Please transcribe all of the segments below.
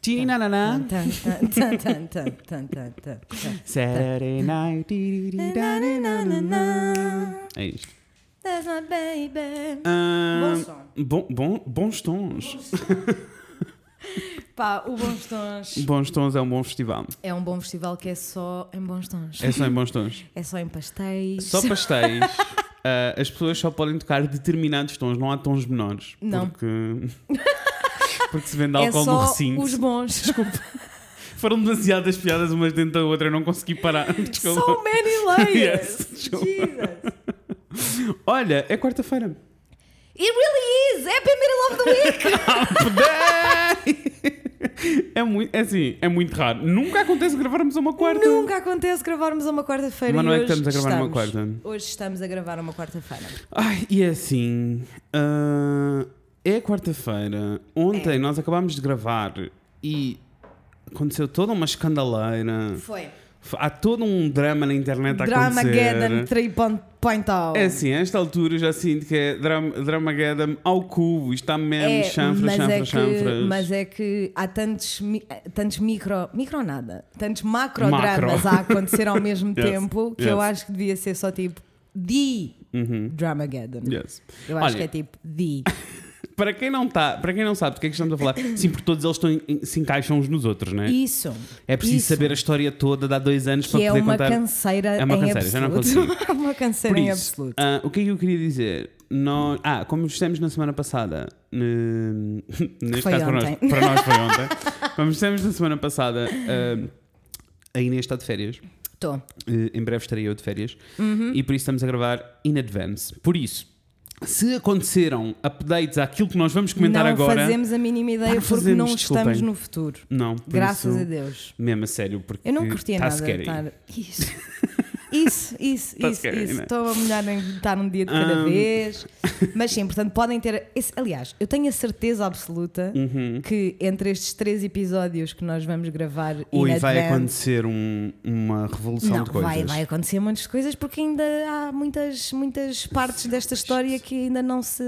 Tina na. Saturday night. É isto. That's my baby. bom som. Bom, bom, bons tons. Pá, o Bons Tons. Bons Tons é um bom festival. É um bom festival que é só em bons tons. É só em bons tons. É só em pastéis. Só pastéis. As pessoas só podem tocar determinados tons, não há tons menores. Não. Porque porque se vende é álcool no só recinto. os bons. Foram demasiadas piadas umas dentro da outra, eu não consegui parar. Desculpa. So many layers. Yes, desculpa. Jesus. Olha, é quarta-feira. It really is. Happy middle of the week. é muito, é assim, é muito raro. Nunca acontece gravarmos uma quarta. Nunca acontece gravarmos uma quarta-feira. Mas não é que estamos a gravar numa quarta. Hoje estamos a gravar uma quarta-feira. Ai, e é assim. ah, é quarta-feira. Ontem É. nós acabámos de gravar e aconteceu toda uma escandaleira. Foi. Há todo um drama na internet a Dramageddon acontecer. 3.0. É assim, a esta altura já sinto que é dram Dramageddon ao cubo. Isto está mesmo chanfra, mas, chanfra, é que, chanfras. mas é que há tantos, tantos micro. Micro nada. Tantos Macro. macro-dramas a acontecer ao mesmo Yes, tempo que yes. eu acho que devia ser só tipo The Uhum, Dramageddon. yes. Eu acho Olha, que é tipo The. Para quem não tá, para quem não sabe do que é que estamos a falar, sim, porque todos eles estão se encaixam uns nos outros, não é? Isso. É preciso isso. saber a história toda de há dois anos para Que é poder uma contar. canseira É uma canseira, já não absoluto. É uma canseira Por em isso, absoluto. ah, o que é que eu queria dizer? Nós, ah, como dissemos na semana passada, ne- neste caso para nós, para nós foi ontem, como dissemos na semana passada, ah, a Inês está de férias. Estou. Eh, em breve estarei eu de férias Uhum. e por isso estamos a gravar in advance. Por isso, se aconteceram updates àquilo que nós vamos comentar não agora, fazemos a mínima ideia Não porque fazemos, não desculpem. estamos no futuro. não, Graças isso, a Deus. Mesmo a sério, porque Eu não curtia tá nada estar. Isso. Isso, isso, Tá isso, isso. né? Estou a molhar em estar um dia de cada Um. vez. Mas sim, portanto, podem ter. esse- aliás, eu tenho a certeza absoluta Uhum. que entre estes três episódios que nós vamos gravar in vai acontecer um- uma revolução não, de coisas. vai, vai acontecer muitas coisas porque ainda há muitas, muitas partes desta história que ainda não se.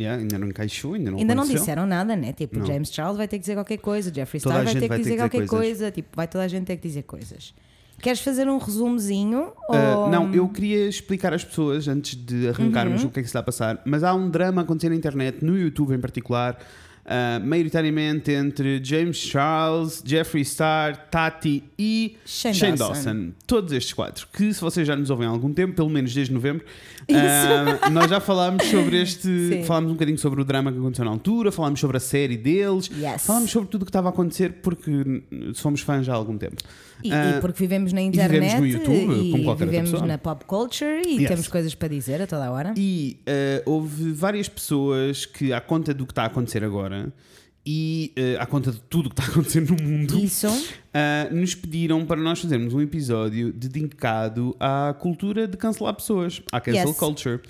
Yeah, ainda não encaixou, ainda não ainda não disseram nada, né? Tipo, Não. James Charles vai ter que dizer qualquer coisa, Jeffrey Star vai ter que dizer dizer qualquer coisas. coisa. Tipo, vai toda a gente ter que dizer coisas. Queres fazer um resumozinho? Ah, ou... não, eu queria explicar às pessoas antes de arrancarmos Uhum. o que é que se está a passar, mas há um drama a acontecer na internet, no YouTube em particular, ah, maioritariamente entre James Charles, Jeffree Star, Tati e Shane Shane Dawson. Dawson. Todos estes quatro, que se vocês já nos ouvem há algum tempo, pelo menos desde novembro, ah, nós já falámos sobre este. Sim. falámos um bocadinho sobre o drama que aconteceu na altura, falámos sobre a série deles, Yes. falámos sobre tudo o que estava a acontecer porque somos fãs já há algum tempo. E, e Ah, porque vivemos na vivemos internet no YouTube, e como qualquer vivemos pessoa. na pop culture e Yes. temos coisas para dizer a toda a hora. E houve várias pessoas que, à conta do que está a acontecer agora e eh, à conta de tudo o que está a acontecer no mundo, Isso. ah, nos pediram para nós fazermos um episódio dedicado à cultura de cancelar pessoas, à cancel Yes. culture.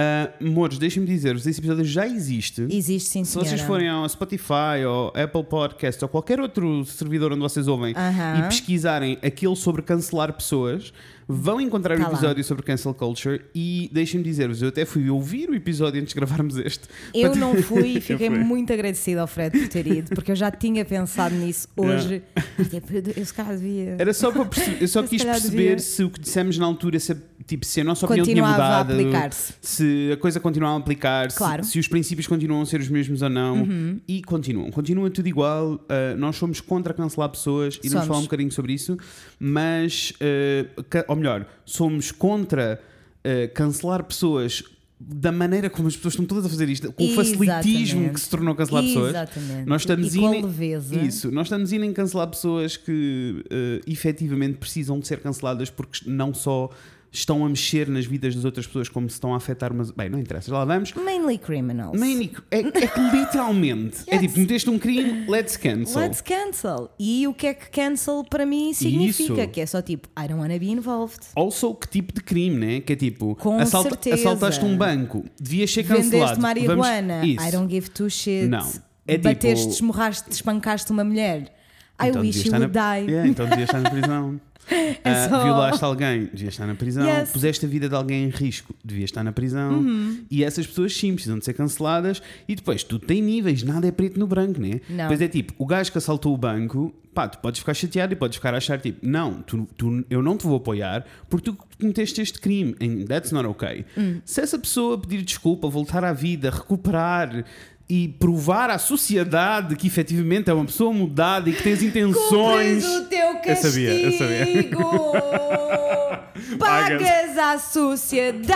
Ah, Mores, deixem-me dizer-vos, esse episódio já existe. Existe sim, Se senhora. vocês forem ao Spotify ou Apple Podcast ou qualquer outro servidor onde vocês ouvem Aham. e pesquisarem aquele sobre cancelar pessoas, vão encontrar o Tá lá. episódio sobre cancel culture e deixem-me dizer-vos, eu até fui ouvir o episódio antes de gravarmos este. Eu não fui e fiquei muito agradecida ao Fred por ter ido, porque eu já tinha pensado nisso hoje. Tipo, eu, se calhar devia. Era só para perceber, eu só Eu quis perceber devia. se o que dissemos na altura, se, tipo, se a nossa opinião Continuava tinha a mudado, aplicar-se. se a coisa continuava a aplicar, se- Claro. Uhum. se, os princípios continuam a ser os mesmos ou não, e continuam. Continua tudo igual. uh, nós somos contra cancelar pessoas e vamos falar um bocadinho sobre isso, mas, uh, melhor, somos contra uh, cancelar pessoas. Da maneira como as pessoas estão todas a fazer isto, com o facilitismo que se tornou cancelar pessoas, Exatamente. nós estamos e indo- leveza. isso, nós estamos indo em cancelar pessoas que uh, efetivamente precisam de ser canceladas porque não só estão a mexer nas vidas das outras pessoas como se estão a afetar umas. Bem, não interessa, lá vamos. Mainly criminals. Mainly, é, é que literalmente é Yes. tipo, meteste um crime, let's cancel. Let's cancel. E o que é que cancel para mim significa? Isso. Que é só tipo, I don't wanna be involved. Also, que tipo de crime, né? Que é tipo, Com certeza. assaltaste um banco, devias ser cancelado. Vendeste marihuana. Vamos-. I don't give two shits. Não. É tipo- Bateste, esmurraste, espancaste uma mulher. I Então wish you would na- die. Yeah, então devias estar na prisão. Ah, só- Violaste alguém, devia estar na prisão. Yes. Puseste a vida de alguém em risco, devia estar na prisão. Uhum. E essas pessoas sim precisam de ser canceladas. E depois, tudo tem níveis, nada é preto no branco, né? Não. Depois é tipo, o gajo que assaltou o banco, pá, tu podes ficar chateado e podes ficar a achar tipo, não, tu, tu- eu não te vou apoiar porque tu cometeste este crime. And that's not okay. Hum. Se essa pessoa pedir desculpa, voltar à vida, recuperar. E provar à sociedade que efetivamente é uma pessoa mudada e que tem as intenções. Cumpres o teu castigo. Eu sabia, eu sabia. Pagas à sociedade.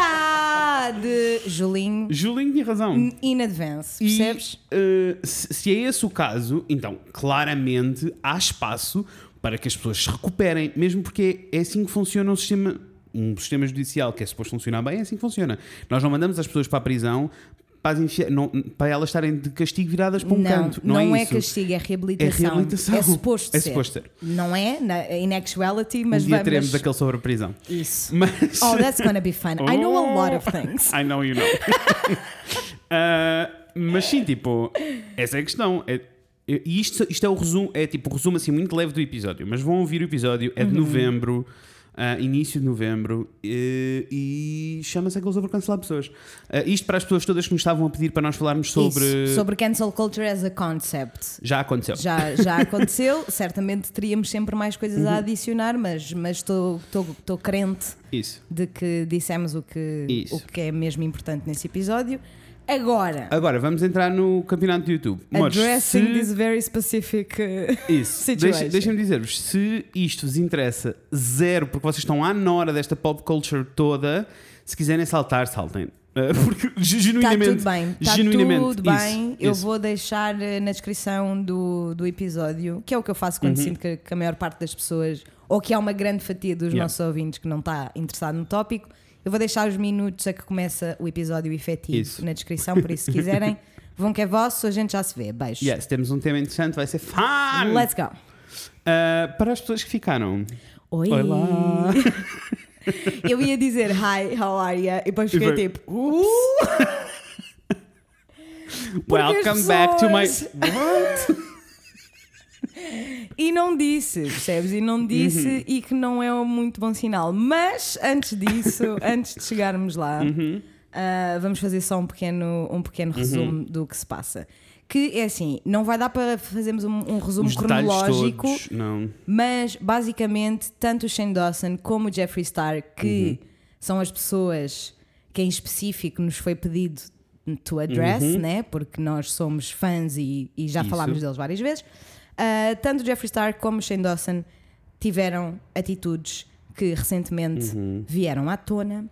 Julinho, Julinho tinha razão. in advance, E, percebes? eh, se se é esse o caso, então claramente há espaço para que as pessoas se recuperem, mesmo porque é assim que funciona o sistema. Um sistema judicial que é suposto funcionar bem, é assim que funciona. Nós não mandamos as pessoas para a prisão para, enfiar- não- para elas estarem de castigo viradas para um não, canto. Não, é, isso. castigo, é reabilitação. É reabilitação. É suposto É ser. suposto ser. Não é? Na, in actuality, mas um dia vamos. teremos aquele sobre a prisão. Isso. Mas... Oh, that's gonna be fun. I know a lot of things. I know you know. Ah, mas sim, tipo, essa é a questão. É, e isto, isto é o resumo, é tipo o resumo assim muito leve do episódio, mas vão ouvir o episódio, é de Uhum. novembro, ah, início de novembro, eh, e chama-se aquele sobre cancelar pessoas. Ah, isto para as pessoas todas que nos estavam a pedir para nós falarmos sobre. Isso, sobre cancel culture as a concept. Já aconteceu. Já, já aconteceu, certamente teríamos sempre mais coisas Uhum. a adicionar, mas mas estou estou crente Isso. de que dissemos o que, Isso. o que é mesmo importante nesse episódio. Agora, Agora, vamos entrar no campeonato do YouTube. Addressing se- this very specific. uh, Isso. situation. Deixa- Deixem-me dizer-vos, se isto vos interessa zero, porque vocês estão à nora desta pop culture toda, se quiserem saltar, saltem. Uh, porque ge- Está genuinamente. tudo bem, está genuinamente, tudo isso, bem. Eu isso. vou deixar eh, na descrição do, do episódio, que é o que eu faço quando Uhum. sinto que, que a maior parte das pessoas, ou que há uma grande fatia dos Yeah. nossos ouvintes que não está interessado no tópico, eu vou deixar os minutos a que começa o episódio efetivo Isso. na descrição, por isso, se quiserem, vão que é vosso, a gente já se vê. Beijo. Yes, temos um tema interessante, vai ser fun! Let's go. Uh, para as pessoas que ficaram. Oi. Olá. Eu ia dizer hi, how are you? E depois fiquei tipo, uh! Welcome back to my. What? E não disse, percebes? E não disse Uhum. e que não é um muito bom sinal. Mas antes disso, antes de chegarmos lá, Uhum. ah, vamos fazer só um pequeno, um pequeno resumo do que se passa. Que é assim, não vai dar para fazermos um, um resumo Os cronológico, todos. Mas basicamente tanto o Shane Dawson como o Jeffree Star, que Uhum. são as pessoas que em específico nos foi pedido to address, né? porque nós somos fãs e, e já Uhum. Isso. falámos deles várias vezes. Ah, tanto o Jeffree Star como Shane Dawson tiveram atitudes que recentemente Uhum. vieram à tona.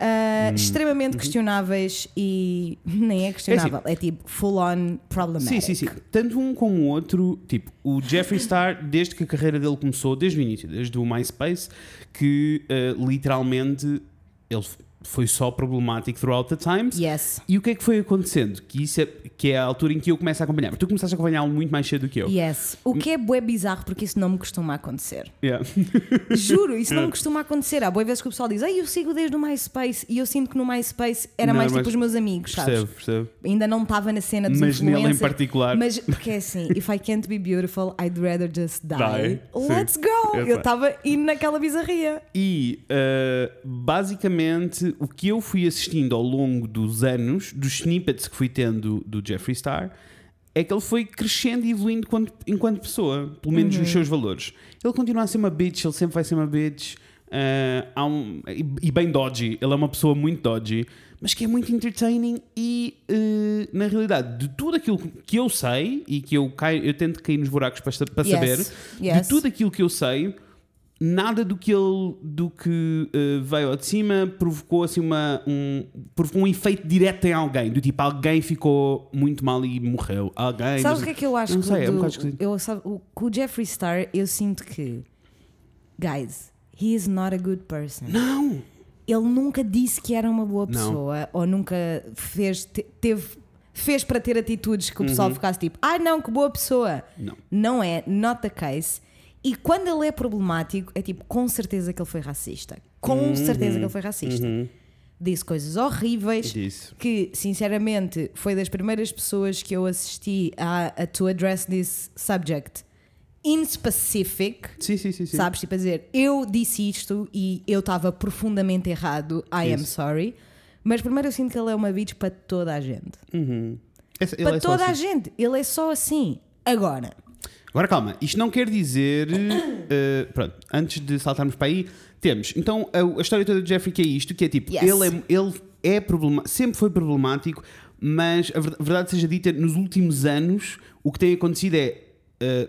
ah, extremamente questionáveis e nem é questionável, é, tipo full on problematic. Sim, sim, sim. Tanto um como o outro, tipo, o Jeffree Star, desde que a carreira dele começou, desde o início, desde o MySpace, que eh, literalmente ele foi só problemático throughout the times. Yes. E o que é que foi acontecendo? Que, isso é, que é a altura em que eu começo a acompanhar. Porque tu começaste a acompanhá-lo muito mais cedo do que eu. Yes. O que é bué bizarro porque isso não me costuma acontecer. Yeah. Juro, isso não me costuma acontecer. Há boas vezes que o pessoal diz, Ei, eu sigo desde o MySpace e eu sinto que no MySpace era Não, mais tipo os meus amigos, sabes? Percebo, percebo. Ainda não estava na cena dos Mas nele em particular. Mas porque é assim, if I can't be beautiful, I'd rather just die. Die, sim. Let's go! Eu estava indo naquela bizarria. E uh, basicamente o que eu fui assistindo ao longo dos anos, dos snippets que fui tendo do Jeffree Star, é que ele foi crescendo e evoluindo enquanto, enquanto pessoa, pelo menos Uhum. nos seus valores. Ele continua a ser uma bitch, ele sempre vai ser uma bitch. uh, um- e, e bem dodgy, ele é uma pessoa muito dodgy, mas que é muito entertaining e uh, na realidade, de tudo aquilo que eu sei e que eu, caio, eu tento cair nos buracos para, para Yes, saber, yes. de tudo aquilo que eu sei, nada do que ele do que eh, veio ao de cima provocou assim uma um, provocou um efeito direto em alguém do tipo alguém ficou muito mal e morreu alguém Sabes o que é que eu acho não que sei, é um do- bocado eu, sabe, o, com o Jeffree Star, eu sinto que, guys, he is not a good person. não Ele nunca disse que era uma boa Não. pessoa ou nunca fez, te- teve, fez para ter atitudes que o pessoal ficasse tipo, ai não, que boa pessoa. Uhum. Não. Não é, not the case. E quando ele é problemático, é tipo, com certeza que ele foi racista. Com Uhum. certeza que ele foi racista. Disse coisas horríveis Disse. que, sinceramente, foi das primeiras pessoas que eu assisti a, a to address this subject in specific. Sim, sim, sim. Sabes? Tipo a dizer, eu disse isto e eu estava profundamente errado. I am Isso. sorry. Mas primeiro eu sinto que ele é uma bitch para toda a gente. Uhum. Esse- para é toda a assim. gente. Ele é só assim. Agora. Agora calma, isto não quer dizer. eh, pronto, antes de saltarmos para aí, temos. Então a, a história toda de Jeffrey que é isto: que é tipo, Yes. ele é, ele é problema, sempre foi problemático, mas a ver- a verdade seja dita, nos últimos anos, o que tem acontecido é. eh,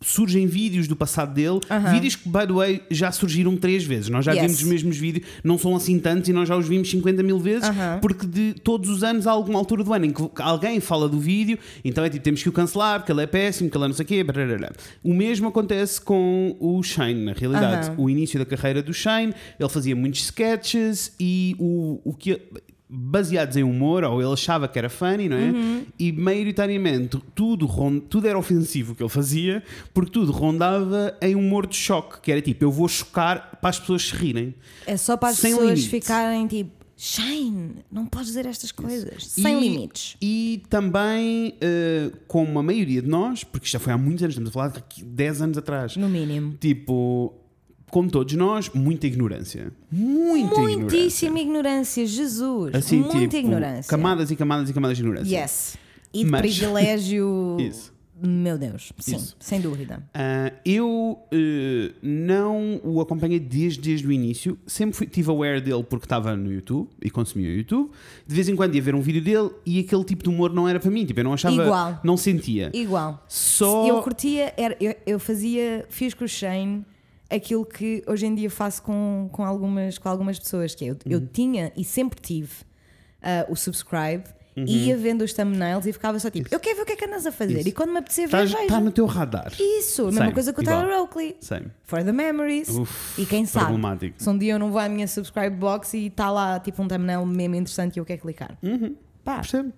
surgem vídeos do passado dele, vídeos que, by the way, já surgiram três vezes. Nós já Yes. vimos os mesmos vídeos, não são assim tantos e nós já os vimos 50 mil vezes, porque de todos os anos há alguma altura do ano em que alguém fala do vídeo, então é tipo, temos que o cancelar, porque ele é péssimo, que ele é não sei o quê. brarará. O mesmo acontece com o Shane, na realidade. O início da carreira do Shane, ele fazia muitos sketches e o, o que. Baseados em humor, ou ele achava que era funny, não é? Uhum. E maioritariamente tudo, tudo era ofensivo que ele fazia, porque tudo rondava em humor de choque, que era tipo, eu vou chocar para as pessoas se rirem. É só para as pessoas ficarem tipo, Shane, não podes dizer estas coisas. Sem E- limites. E também, eh, como a maioria de nós, porque isto já foi há muitos anos, estamos a falar de 10 anos atrás, No mínimo. tipo, como todos nós, muita ignorância. Muita ignorância. Muitíssima ignorância, Jesus. Assim, Muita tipo, ignorância. camadas e camadas e camadas de ignorância. Yes. E de Mas- privilégio. Isso. Meu Deus. Sim, Isso. sem dúvida. Ah, eu eh, não o acompanhei desde, desde o início, sempre fui, tive aware dele porque estava no YouTube e consumia o YouTube. De vez em quando ia ver um vídeo dele e aquele tipo de humor não era para mim, tipo, eu não achava, Igual. não sentia. Igual. Só Eu curtia, era, eu, eu fazia, fiz com o Shane aquilo que hoje em dia faço com, com, algumas, com algumas pessoas, que é, eu, eu tinha e sempre tive ah, o subscribe e ia vendo os thumbnails e ficava só tipo, eu quero ver o que é que andas a fazer Isso. e quando me apetecer ver, está tá no teu radar. Isso, a mesma Same, coisa com o igual. Tyler Oakley. Same. For the memories. Uf, e quem sabe, se um dia eu não vou à minha subscribe box e está lá tipo um thumbnail mesmo interessante e eu quero clicar. Pá, Percebe?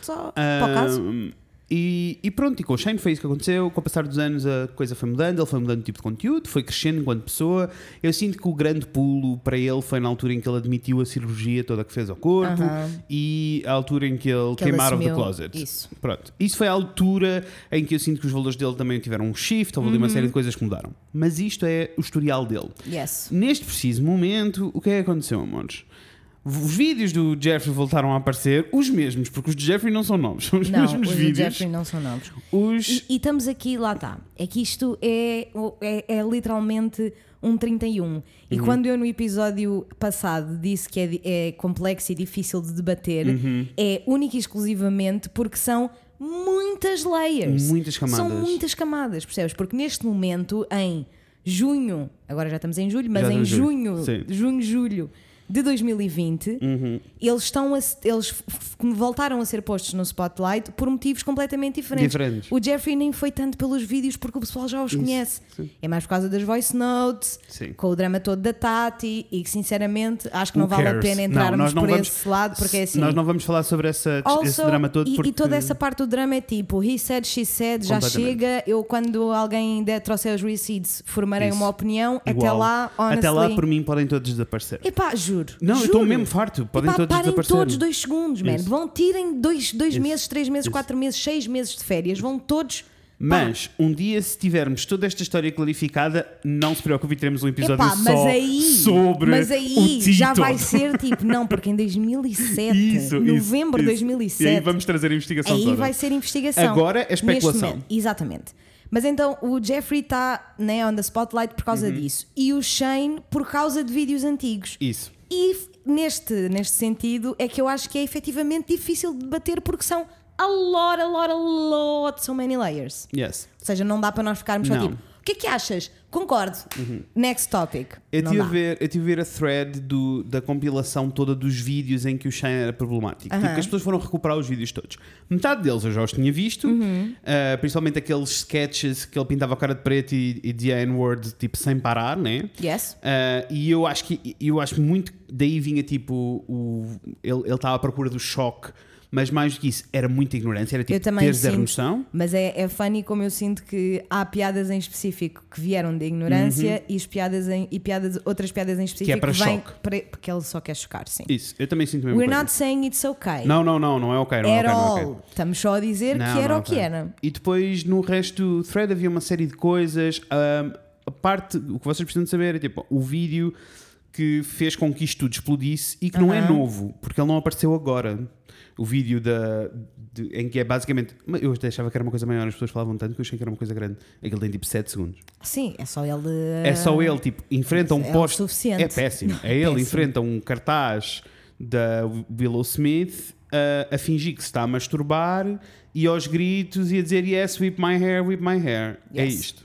só para o caso. E, e pronto, e com o Shane foi isso que aconteceu. Com o passar dos anos a coisa foi mudando, ele foi mudando o tipo de conteúdo, foi crescendo enquanto pessoa. Eu sinto que o grande pulo para ele foi na altura em que ele admitiu a cirurgia toda que fez ao corpo e a altura em que ele Que ele came out of the closet. isso. Pronto. Isso foi a altura em que eu sinto que os valores dele também tiveram um shift, houve Uhum. uma série de coisas que mudaram. Mas isto é o historial dele. Yes. Neste preciso momento, o que é que aconteceu, amores? Os vídeos do Jeffrey voltaram a aparecer, os mesmos, porque os de Jeffrey não são novos, são os Não, mesmos os vídeos. Jeffrey não são novos. Os. E, e estamos aqui, lá está. É que isto é, é, é literalmente um 31. E Uhum. quando eu no episódio passado disse que é, é complexo e difícil de debater, Uhum. é única e exclusivamente porque são muitas layers. Muitas camadas. São muitas camadas, percebes? Porque neste momento, em junho, agora já estamos em julho, mas Já em estamos em julho, junho, sim. junho, julho de 2020, Uhum. eles estão a, eles voltaram a ser postos no spotlight por motivos completamente diferentes. Diferentes. O Jeffrey nem foi tanto pelos vídeos porque o pessoal já os conhece. É mais por causa das voice notes, Sim. com o drama todo da Tati e que sinceramente acho que não Who vale a cares? pena Não, entrarmos nós não por vamos- esse lado porque é assim. Nós não vamos falar sobre essa, esse Also, drama todo e, porque. e toda essa parte do drama é tipo, he said, she said, já chega. Eu, quando alguém der, trouxer os receipts, formarei Isso. uma opinião. Até Igual. lá, honestly. Até lá, por mim, podem todos desaparecer. Epá, juro. Não, eu juro. estou mesmo farto. Podem Epá, todos parem todos dois segundos, man. Isso. Vão tirem dois, dois Isso. meses, três meses, Isso. quatro meses, seis meses de férias. Vão todos. Mas, um dia, se tivermos toda esta história clarificada, não se preocupe, teremos um episódio Epá, só mas aí, sobre mas aí já vai ser tipo, não, porque em 2007, Isso, novembro de isso, isso. 2007, E aí vamos trazer a investigação aí toda. vai ser investigação. Agora é especulação. Exatamente. Mas então o Jeffrey está né, on the spotlight por Uhum. causa disso e o Shane por causa de vídeos antigos. Isso. E neste, neste sentido é que eu acho que é efetivamente difícil de debater porque são a lot, a lot, a lot, so many layers. Yes. Ou seja, não dá para nós ficarmos só Não. tipo, o que é que achas? Concordo. Next topic. Eu tive, a ver, eu tive a ver a thread do- da compilação toda dos vídeos em que o Shane era problemático. Tipo, Aham. que as pessoas foram recuperar os vídeos todos. Metade deles eu já os tinha visto, Uhum. uh, principalmente aqueles sketches que ele pintava a cara de preto e, e dizia N-word tipo, sem parar, né? Yes. Uh, e eu acho que eu acho muito daí vinha tipo o, ele estava à procura do choque mas mais do que isso, era muita ignorância, era tipo Eu também ter zero sinto. noção. Mas é, é funny como eu sinto que há piadas em específico que vieram da ignorância e, as piadas em, e piadas, outras piadas em específico Uhum. para vêm choque. para- porque ele só quer chocar, sim. Isso, eu também sinto a mesma We're coisa. not saying it's okay. Não, não, não, não é ok, não é At ok, não é ok. all. Estamos só a dizer Não, que era não, o que ok. era. E depois no resto do thread havia uma série de coisas. ahm, a parte, o que vocês precisam de saber é tipo o vídeo que fez com que isto tudo explodisse e que não é novo, porque ele não apareceu agora. O vídeo da, de- em que é basicamente. Eu achava que era uma coisa maior, as pessoas falavam tanto que eu achei que era uma coisa grande. Aquele tem tipo 7 segundos. Sim, é só ele. É só ele, tipo, enfrenta um é poste. suficiente. É péssimo. É ele, Péssimo. enfrenta um cartaz da Willow Smith a, a fingir que se está a masturbar e aos gritos e a dizer Yes, whip my hair, whip my hair. É Yes. isto.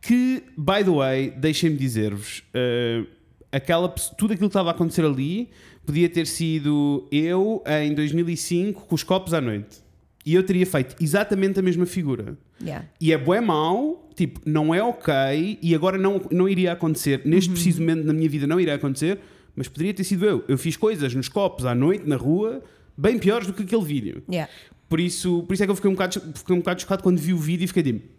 Que, by the way, deixem-me dizer-vos, eh, aquela, tudo aquilo que estava a acontecer ali podia ter sido eu em 2005 com os copos à noite. E eu teria feito exatamente a mesma figura. Yeah. E é bué mau, tipo, não é ok e agora não, não iria acontecer. Neste preciso momento na minha vida não iria acontecer, mas poderia ter sido eu. Eu fiz coisas nos copos à noite, na rua, bem piores do que aquele vídeo. Yeah. Por isso, por isso é que eu fiquei um bocado, fiquei um bocado chocado quando vi o vídeo e fiquei tipo.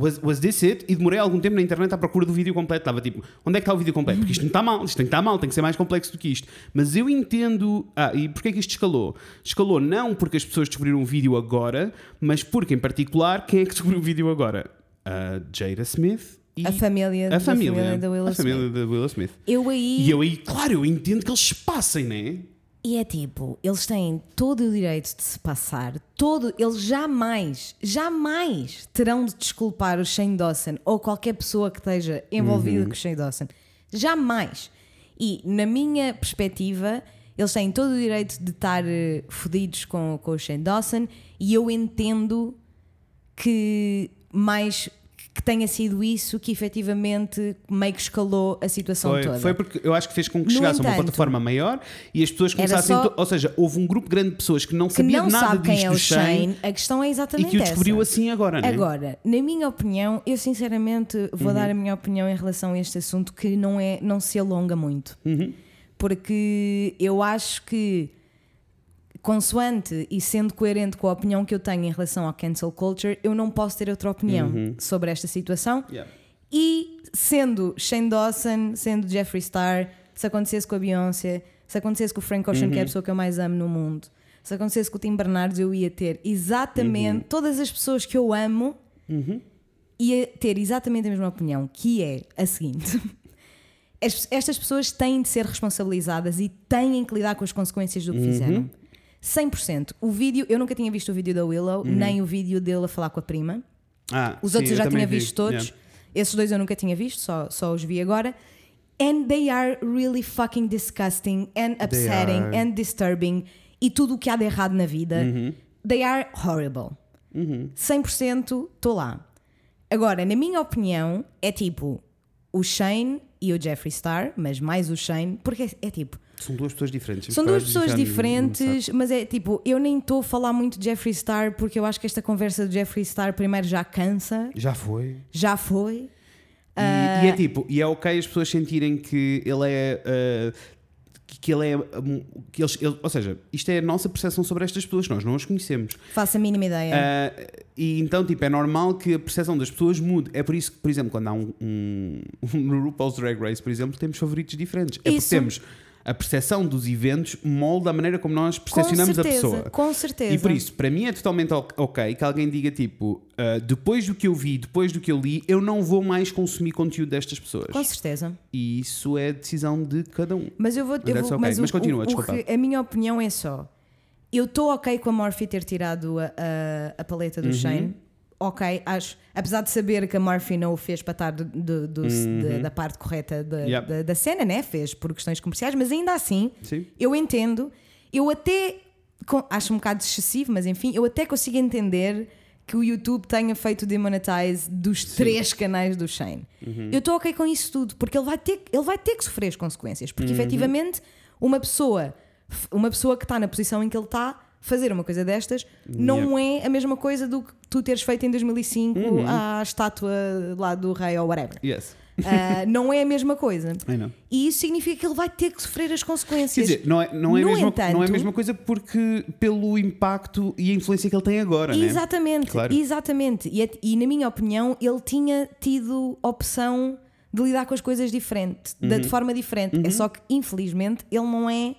Was, was this it? E demorei algum tempo na internet à procura do vídeo completo. Estava tipo, onde é que está o vídeo completo? Porque isto não está mal, isto tem que estar mal, tem que ser mais complexo do que isto. Mas eu entendo. Ah, e porquê é que isto escalou? Escalou não porque as pessoas descobriram o vídeo agora, mas porque, em particular, quem é que descobriu o vídeo agora? A Jada Smith e A família, a da família, da família Smith. da Willow Smith. Eu aí. E eu aí, claro, eu entendo que eles se passem, né? E é tipo, eles têm todo o direito de se passar, todo, eles jamais, jamais terão de desculpar o Shane Dawson ou qualquer pessoa que esteja envolvida com o Shane Dawson. Jamais. E na minha perspectiva, eles têm todo o direito de estar eh, fodidos com, com o Shane Dawson e eu entendo que mais que tenha sido isso que efetivamente meio que escalou a situação Foi, toda. foi porque eu acho que fez com que No chegasse a uma entanto, plataforma maior e as pessoas começassem. só- Ou seja, houve um grupo grande de pessoas que não que sabia não nada disto quem é o Shane a questão é e exatamente que o descobriu essa. assim agora, né? Agora, na minha opinião, eu sinceramente vou Uhum. dar a minha opinião em relação a este assunto que não, é, não se alonga muito. Uhum. Porque eu acho que, consoante e sendo coerente com a opinião que eu tenho em relação ao cancel culture, eu não posso ter outra opinião Uhum. sobre esta situação. Yeah. E sendo Shane Dawson, sendo Jeffree Star, se acontecesse com a Beyoncé, se acontecesse com o Frank Ocean, que é a pessoa que eu mais amo no mundo, se acontecesse com o Tim Bernardes, eu ia ter exatamente todas as pessoas que eu amo, ia ter exatamente a mesma opinião, que é a seguinte. As- Estas pessoas têm de ser responsabilizadas e têm que lidar com as consequências do que fizeram. 100%. O vídeo, eu nunca tinha visto o vídeo da Willow, nem o vídeo dele a falar com a prima. Ah, Os sim, outros eu já tinha vi. visto todos. Yeah. Esses dois eu nunca tinha visto, só, só os vi agora. And they are really fucking disgusting and upsetting are. and disturbing. E tudo o que há de errado na vida. Uhum. They are horrible. 100% estou lá. Agora, na minha opinião, é tipo o Shane e o Jeffree Star, mas mais o Shane, porque é, é tipo. São duas pessoas diferentes. São duas pessoas diferentes, mas é tipo, eu nem estou a falar muito de Jeffree Star porque eu acho que esta conversa de Jeffree Star primeiro já cansa, Já foi. já foi. E, Ah. e é tipo, e é ok as pessoas sentirem que ele é. ah, que- ele é. um, que eles, ele- ou seja, isto é a nossa percepção sobre estas pessoas, nós não as conhecemos. Faço a mínima ideia. Ah, e então, tipo, é normal que a percepção das pessoas mude. É por isso que, por exemplo, quando há um, um no RuPaul's Drag Race, por exemplo, temos favoritos diferentes. É porque Isso. temos a percepção dos eventos molda a maneira como nós percepcionamos a pessoa. com certeza. E por isso, para mim é totalmente o- ok que alguém diga tipo, ah, depois do que eu vi, depois do que eu li, eu não vou mais consumir conteúdo destas pessoas. Com certeza. E isso é decisão de cada um. Mas eu vou. Eu that's vou okay. mas o- Mas continua, o, o desculpa. que- a minha opinião é só. Eu estou ok com a Morphe ter tirado a, a, a paleta do Uhum. Shane. Ok, acho. Apesar de saber que a Morphe não o fez para estar do- do- do- da, da parte correta da, Uhum. Yep. da, da cena, né? Fez por questões comerciais, mas ainda assim, Sim. eu entendo. Eu até. com- acho um bocado excessivo, mas enfim, eu até consigo entender que o YouTube tenha feito demonetize dos três canais do Shane. Uhum. Eu estou ok com isso tudo, porque ele vai ter, ele vai ter que sofrer as consequências, Uhum. porque efetivamente uma pessoa, uma pessoa que está na posição em que ele está fazer uma coisa destas não é a mesma coisa do que tu teres feito em 2005 Uhum. à estátua lá do rei ou whatever. Yes. Ah, não é a mesma coisa. E isso significa que ele vai ter que sofrer as Quer consequências. dizer, não é, não, é a No mesma, entanto- não é a mesma coisa porque pelo impacto e a influência que ele tem agora, né? Exatamente, Claro. exatamente. E, é- e na minha opinião, ele tinha tido opção de lidar com as coisas diferente, de, Uhum. de forma diferente. É só que, infelizmente, ele não é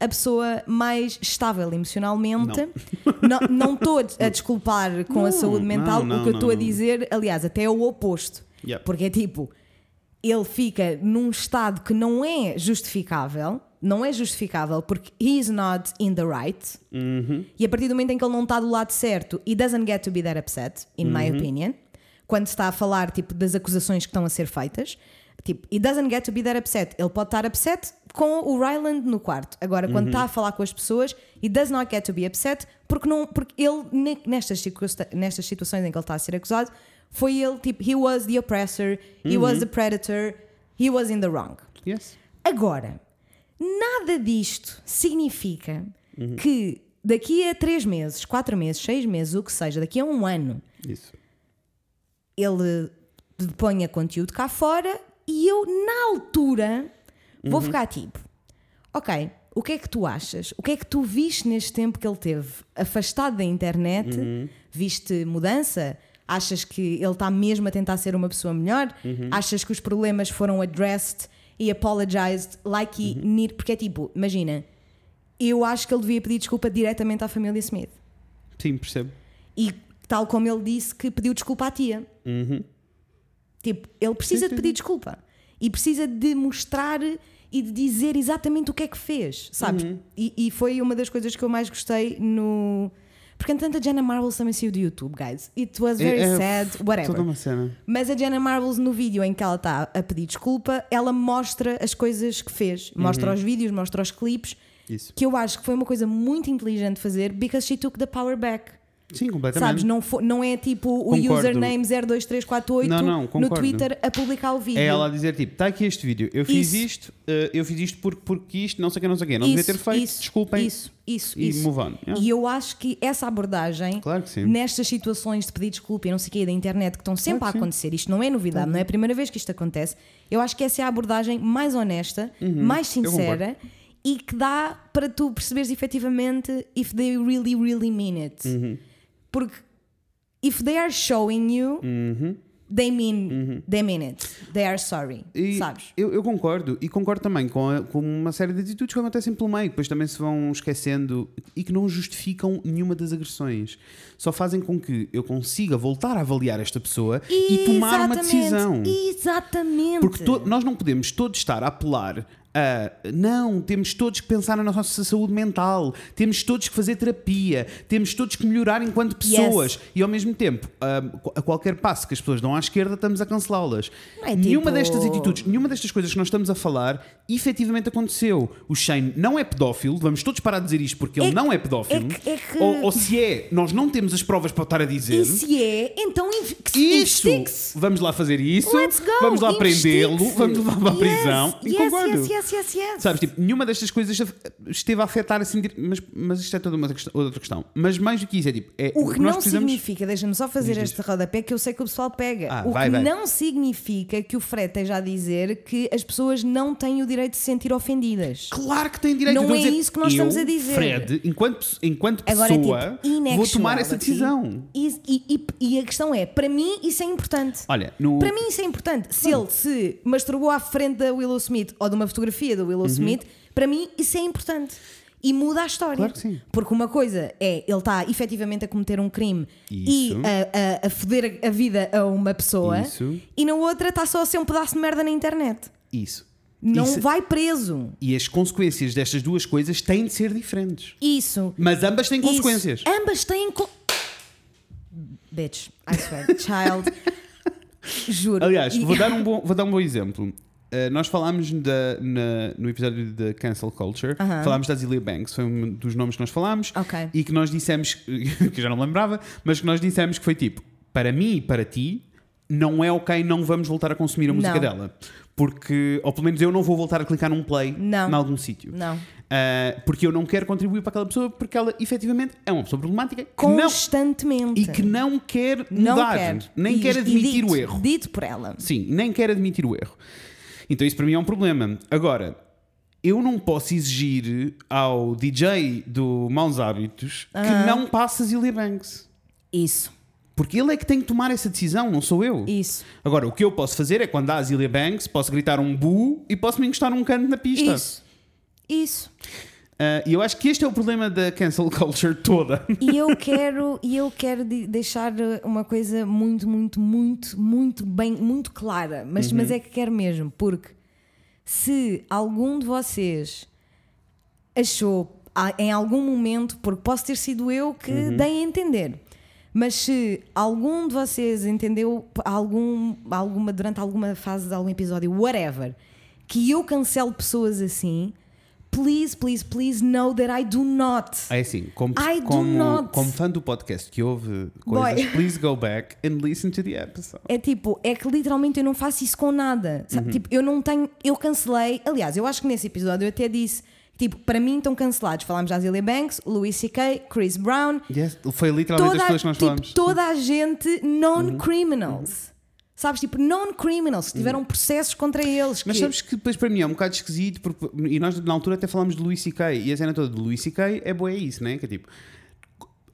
a pessoa mais estável emocionalmente. Não estou a desculpar com a Não, saúde mental. não, o que eu não, estou a não. dizer, aliás, até é o oposto. Yep. Porque é tipo, ele fica num estado que não é justificável, não é justificável porque he's not in the right. E a partir do momento em que ele não está do lado certo, he doesn't get to be that upset, in my opinion. Quando está a falar tipo, das acusações que estão a ser feitas, tipo, he doesn't get to be that upset. Ele pode estar upset com o Ryland no quarto. Agora, quando está a falar com as pessoas, he does not get to be upset porque, não, porque ele, ne- nestas, nestas situações em que ele está a ser acusado, foi ele, tipo, he was the oppressor, he was the predator, he was in the wrong. Yes. Agora, nada disto significa que daqui a três meses, quatro meses, seis meses, o que seja, daqui a um ano, Isso. ele ponha conteúdo cá fora e eu, na altura, vou ficar tipo: ok, o que é que tu achas? O que é que tu viste neste tempo que ele teve afastado da internet? Viste mudança? Achas que ele está mesmo a tentar ser uma pessoa melhor? Achas que os problemas foram addressed e apologized like he need? Porque é tipo, imagina, eu acho que ele devia pedir desculpa diretamente à família Smith. Sim, percebo. E tal como ele disse que pediu desculpa à tia. Tipo, ele precisa Sim, de sim, pedir desculpa. E precisa de mostrar e de dizer exatamente o que é que fez, sabes? Uhum. E, e foi uma das coisas que eu mais gostei no. Porque entanto a Jenna Marbles também saiu do YouTube, guys. It was very É- é sad, whatever. Toda uma cena. Mas a Jenna Marbles, no vídeo em que ela está a pedir desculpa, ela mostra as coisas que fez. Mostra os vídeos, mostra os clipes. Isso. Que eu acho que foi uma coisa muito inteligente fazer, because she took the power back. Sim, completamente. Sabes, não, fo- não é tipo o Concordo. username 02348 Não, não, no. Twitter a publicar o vídeo. É ela a dizer tipo, está aqui este vídeo, eu fiz Isso. isto, eh, eu fiz isto porque, porque isto, não sei o que, não sei o que, não devia ter feito, isso, desculpem. Isso, isso, e isso. move on. Yeah. E eu acho que essa abordagem, Claro que nestas situações de pedir desculpa e não sei o que da internet, que estão sempre Claro a acontecer, isto não é novidade, não é a primeira vez que isto acontece, eu acho que essa é a abordagem mais honesta, mais Uhum. eu sincera e que dá para tu perceberes efetivamente if they really, really mean it. Uhum. Porque if they are showing you, they mean they mean it. They are sorry. Uhum. E sabes? Eu, eu concordo, e concordo também com, a- com uma série de atitudes que acontecem pelo meio, que depois também se vão esquecendo e que não justificam nenhuma das agressões. Só fazem com que eu consiga voltar a avaliar esta pessoa e tomar uma decisão. Exatamente. Porque to- nós não podemos todos estar a apelar a. Não, temos todos que pensar na nossa saúde mental, temos todos que fazer terapia, temos todos que melhorar enquanto pessoas Yes. e ao mesmo tempo, a, a qualquer passo que as pessoas dão à esquerda, estamos a cancelá-las. É nenhuma tipo- destas atitudes, nenhuma destas coisas que nós estamos a falar efetivamente aconteceu. O Shane não é pedófilo, vamos todos parar de dizer isto porque ele É que- não é pedófilo. é que- é que- Ou, ou se é, nós não temos as provas para estar a dizer. E se é, então que Isso! Vamos lá fazer isso. Vamos lá prendê-lo. Vamos levar para a Yes, prisão. E Yes, concordo. yes, yes, yes, yes. Sabes, tipo, nenhuma destas coisas esteve a afetar assim. dire- Mas, mas isto é toda uma outra questão- outra questão. Mas mais do que isso, é tipo. É, O que nós não precisamos. significa, deixa-me só fazer Diz, este rodapé que eu sei que o pessoal pega. Ah, o vai, que vai. não significa que o Fred esteja a dizer que as pessoas não têm o direito de se sentir ofendidas. Claro que tem direito Não é dizer, isso que nós eu, estamos a dizer. Fred, enquanto, enquanto Agora é pessoa, tipo, inactuality. vou tomar essa decisão. E, e- e- a questão é, para mim isso é importante. Olha, no. Para mim isso é importante. Se ele se masturbou à frente da Willow Smith ou de uma fotografia da Willow Smith, para mim isso é importante. E muda a história. Claro que sim. Porque uma coisa é ele está efetivamente a cometer um crime e Isso. a, a, a foder a vida a uma pessoa, Isso. e na outra está só a ser um pedaço de merda na internet. Isso. Não Isso- vai preso. E as consequências destas duas coisas têm de ser diferentes. Isso. Mas ambas têm Isso. consequências. Ambas têm. Co Bitch, I swear. Child. Juro. Aliás, E- vou dar um bom, vou dar um bom exemplo. Uh, nós falámos da- na- no episódio da Cancel Culture, falámos da Azealia Banks, foi um dos nomes que nós falámos Ok. e que nós dissemos, que já não me lembrava, mas que nós dissemos que foi tipo, para mim e para ti, não é ok, não vamos voltar a consumir a música Não. dela. Porque, ou pelo menos eu não vou voltar a clicar num play Não. em algum sítio. Não. Uh, porque eu não quero contribuir para aquela pessoa porque ela efetivamente é uma pessoa problemática que não, Constantemente. e que não quer não mudar, quer. nem E- quer admitir dito, o erro. Dito por ela. Sim, nem quer admitir o erro. Então isso para mim é um problema. Agora, eu não posso exigir ao DJ do Maus Hábitos que não passe a Zilia Banks. Isso. Porque ele é que tem que tomar essa decisão, não sou eu. Isso. Agora, o que eu posso fazer é quando há a Zilia Banks, posso gritar um bu e posso me encostar num canto na pista. Isso. Isso. Ah, E eu acho que este é o problema da cancel culture toda. E eu quero, e eu quero de- deixar uma coisa muito, muito, muito, muito bem, muito clara, mas, mas é que quero mesmo, porque se algum de vocês achou a- em algum momento, porque posso ter sido eu que dei a entender, mas se algum de vocês entendeu algum, alguma, durante alguma fase de algum episódio, whatever, que eu cancelo pessoas assim, please, please, please know that I do not. É assim, como, I do como, not. como fã do podcast que houve coisas, Boy. please go back and listen to the episode. É tipo, é que literalmente eu não faço isso com nada. sabe? Uhum. Tipo, eu não tenho. Eu cancelei. Aliás, eu acho que nesse episódio eu até disse. Tipo, para mim estão cancelados. Falámos de Azealia Banks, Louis C.K., Chris Brown. Yes, foi literalmente as pessoas que nós tipo, falamos. Uhum. toda a gente non-criminals. Sabes? Tipo, non-criminals. que Tiveram processos contra eles. Mas que- sabes que depois para mim é um bocado esquisito, porque, e nós na altura até falámos de Louis C.K. e a cena toda de Louis C.K. é boa, é isso, né? Que é tipo,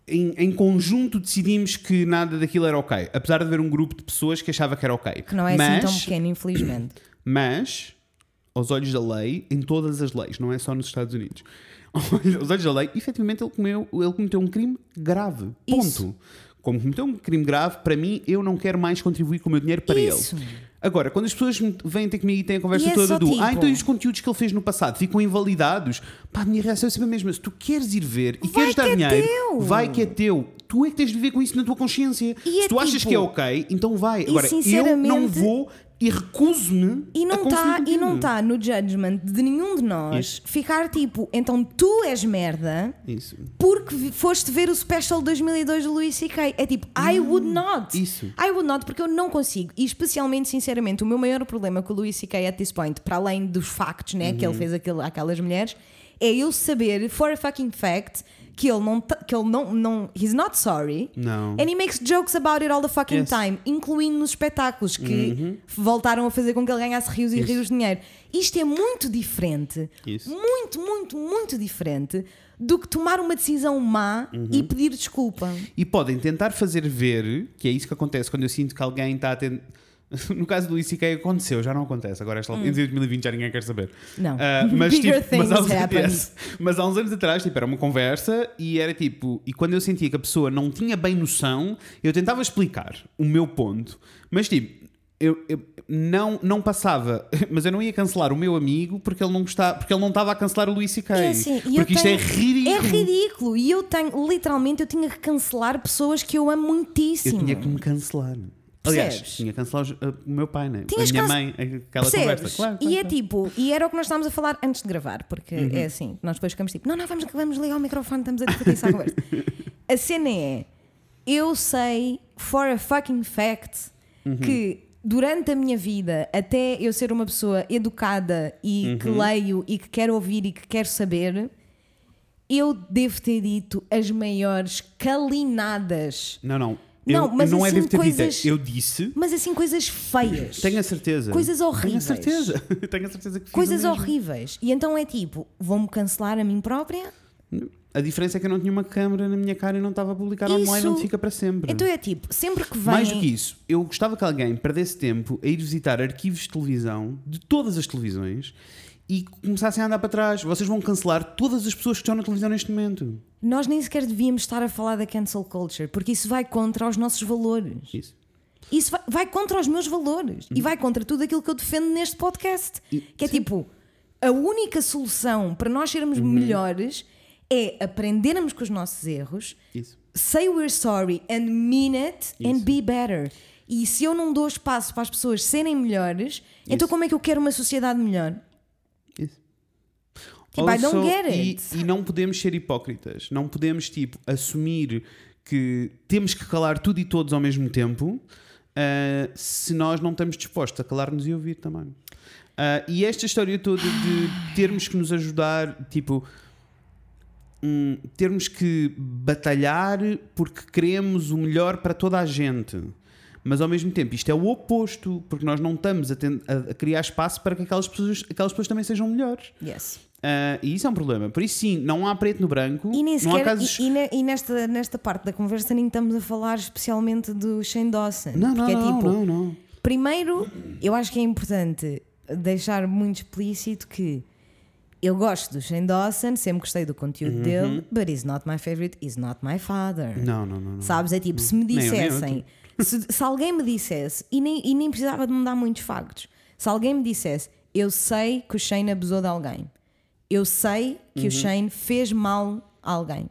em, em conjunto decidimos que nada daquilo era ok, apesar de haver um grupo de pessoas que achava que era ok. Que não é mas, assim tão pequeno, infelizmente. Mas, aos olhos da lei, em todas as leis, não é só nos Estados Unidos, aos olhos da lei, efetivamente ele, comeu, ele cometeu um crime grave. Ponto. Isso. Como cometeu um crime grave, para mim, eu não quero mais contribuir com o meu dinheiro para Isso. ele. Agora, quando as pessoas vêm ter comigo e têm a conversa E é toda só do tipo- ah, então e os conteúdos que ele fez no passado ficam invalidados, pá, a minha reação é sempre a mesma. Se tu queres ir ver e Vai queres dar que é dinheiro, teu. vai que é teu. Tu é que tens de viver com isso na tua consciência. E é Se tu achas tipo- que é ok, então vai. E Agora, eu não vou e recuso-me E não está e não tá no judgment de nenhum de nós Isso. ficar tipo, então tu és merda Isso. porque foste ver o special 2002 do Louis C.K. É tipo, I would not. isso. I would not porque eu não consigo. E especialmente, sinceramente, o meu maior problema com o Louis C.K. at this point, para além dos factos, né, Uhum. que ele fez aquilo, aquelas mulheres, é eu saber, for a fucking fact, que ele não, que ele não, não, he's not sorry. Não. And he makes jokes about it all the fucking Yes. time, incluindo nos espetáculos que voltaram a fazer com que ele ganhasse rios e Isso. rios de dinheiro. Isto é muito diferente, Isso. muito, muito, muito diferente do que tomar uma decisão má e pedir desculpa. E podem tentar fazer ver, que é isso que acontece quando eu sinto que alguém está a tentar. No caso do ICK aconteceu, já não acontece. Agora, esta... em 2020 já ninguém quer saber. Hum. Não. Ah, mas, Bigger tipo, mas, há uns... happen. yes. mas há uns anos atrás, tipo, era uma conversa e era tipo. E quando eu sentia que a pessoa não tinha bem noção, eu tentava explicar o meu ponto, mas tipo. Eu, eu não, não passava, mas eu não ia cancelar o meu amigo porque ele não gostava, porque ele não estava a cancelar o Luís C.K. É assim, e porque isto é tenho- ridículo. É ridículo. E eu tenho, literalmente, eu tinha que cancelar pessoas que eu amo muitíssimo. Eu tinha que me cancelar. Aliás, tinha que cancelar os- o meu pai, né? Tinhas a minha cance- mãe, aquela Percebes? conversa. Claro, e claro, é claro. tipo, e era o que nós estávamos a falar antes de gravar, porque Uhum. é assim, nós depois ficamos tipo, não, não, vamos, vamos ligar o microfone, estamos a discutir essa conversa. a cena é, eu sei for a fucking fact Uhum. que durante a minha vida, até eu ser uma pessoa educada e que Uhum. leio e que quero ouvir e que quero saber, eu devo ter dito as maiores calinadas. Não, não. Não, eu, mas não é assim, devo ter dito, é, coisas- eu disse. Mas assim, coisas feias. Tenho a certeza. Coisas horríveis. Tenho a certeza. Tenho a certeza que Coisas horríveis. E então é tipo, vou-me cancelar a mim própria? A diferença é que eu não tinha uma câmera na minha cara e não estava a publicar Isso- online onde fica para sempre. Então é tipo, sempre que vem. Mais do que isso, eu gostava que alguém perdesse tempo a ir visitar arquivos de televisão de todas as televisões e começassem a andar para trás. Vocês vão cancelar todas as pessoas que estão na televisão neste momento. Nós nem sequer devíamos estar a falar da cancel culture, porque isso vai contra os nossos valores. Isso. Isso vai, vai contra os meus valores e vai contra tudo aquilo que eu defendo neste podcast. E- que é tipo, a única solução para nós sermos melhores é aprendermos com os nossos erros, Isso. say we're sorry and mean it and Isso. be better. E se eu não dou espaço para as pessoas serem melhores, então como é que eu quero uma sociedade melhor? Tipo, I don't Also, get e, it. e não podemos ser hipócritas. Não podemos, tipo, assumir que temos que calar tudo e todos ao mesmo tempo uh, se nós não estamos dispostos a calar-nos e ouvir também. Uh, e esta história toda de termos que nos ajudar, tipo, hum, termos que batalhar porque queremos o melhor para toda a gente. Mas ao mesmo tempo, isto é o oposto, porque nós não estamos a, a, a criar espaço para que aquelas pessoas, aquelas pessoas também sejam melhores. Yes. Uh, e isso é um problema. Por isso, sim, não há preto no branco. E, nem não há sequer, casos... e, e e nesta, nesta parte da conversa nem estamos a falar especialmente do Shane Dawson. Não, não, é não, tipo, não, não. primeiro, eu acho que é importante deixar muito explícito que eu gosto do Shane Dawson, sempre gostei do conteúdo Uhum. dele, but he's not my favorite, he's not my father. Não, não, não. não. Sabes? É tipo, se me Nem eu, nem eu, dissessem, se, se alguém me dissesse, e nem, e nem precisava de me dar muitos factos, se alguém me dissesse, eu sei que o Shane abusou de alguém, eu sei que Uhum. o Shane fez mal a alguém,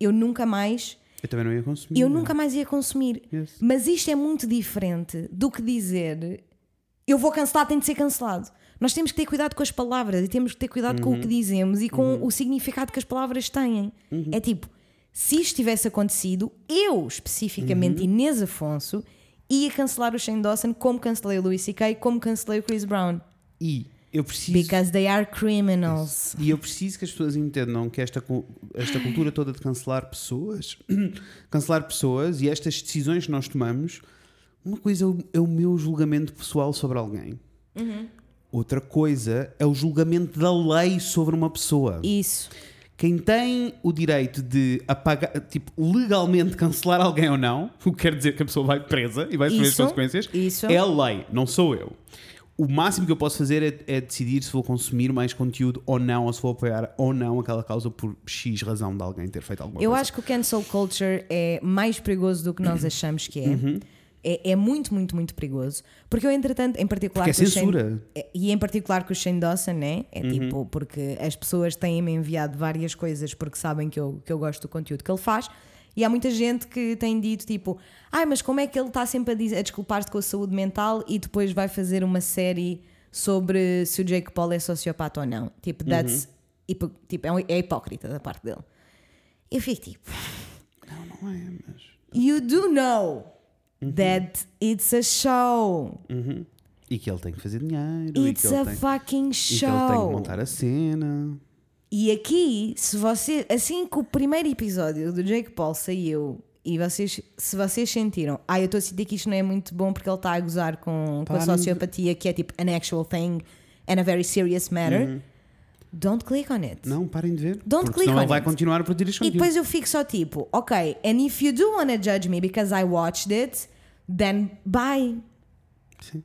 eu nunca mais. Eu também não ia consumir. Eu nunca mais ia consumir. Yes. Mas isto é muito diferente do que dizer eu vou cancelar, tem de ser cancelado. Nós temos que ter cuidado com as palavras e temos que ter cuidado com o Uhum. que dizemos e com o significado que as palavras têm. É tipo, se isto tivesse acontecido, eu especificamente, Uhum. Inês Afonso, ia cancelar o Shane Dawson como cancelei o Louis C.K., como cancelei o Chris Brown. E eu preciso. Because they are criminals. E eu preciso que as pessoas entendam que esta, esta cultura toda de cancelar pessoas, cancelar pessoas e estas decisões que nós tomamos, uma coisa é o- é o meu julgamento pessoal sobre alguém. Outra coisa é o julgamento da lei sobre uma pessoa. Isso. Quem tem o direito de apagar, tipo, legalmente cancelar alguém ou não, o que quer dizer que a pessoa vai presa e vai sofrer as consequências, isso. é a lei, não sou eu. O máximo que eu posso fazer é, é decidir se vou consumir mais conteúdo ou não, ou se vou apoiar ou não aquela causa por X razão de alguém ter feito alguma Eu coisa. acho que o cancel culture é mais perigoso do que nós achamos que é. Uhum. É, é muito, muito, muito perigoso. Porque eu, entretanto, em particular. Porque é o Shane- censura. é- e em particular com o Shane Dawson, né? É Uhum. tipo, porque as pessoas têm-me enviado várias coisas porque sabem que eu, que eu gosto do conteúdo que ele faz. E há muita gente que tem dito tipo, ai, mas como é que ele está sempre a, a desculpar-se com a saúde mental e depois vai fazer uma série sobre se o Jake Paul é sociopata ou não? Tipo, that's hipo- tipo, é, é hipócrita da parte dele. Eu fico tipo. Não é, mas... You do know that it's a show. E que ele tem que fazer dinheiro, e It's a tem, fucking e que ele tem que show. montar a cena. E aqui, se você, assim que o primeiro episódio do Jake Paul saiu e vocês, se vocês sentiram, ah, eu estou a sentir que isto não é muito bom porque ele está a gozar com, com a sociopatia, que é tipo an actual thing and a very serious matter, don't click on it. Não, parem de ver. Don't porque click senão on ele vai it. continuar a produzir este E depois eu fico só tipo, ok, and if you do wanna judge me because I watched it, then bye. Sim.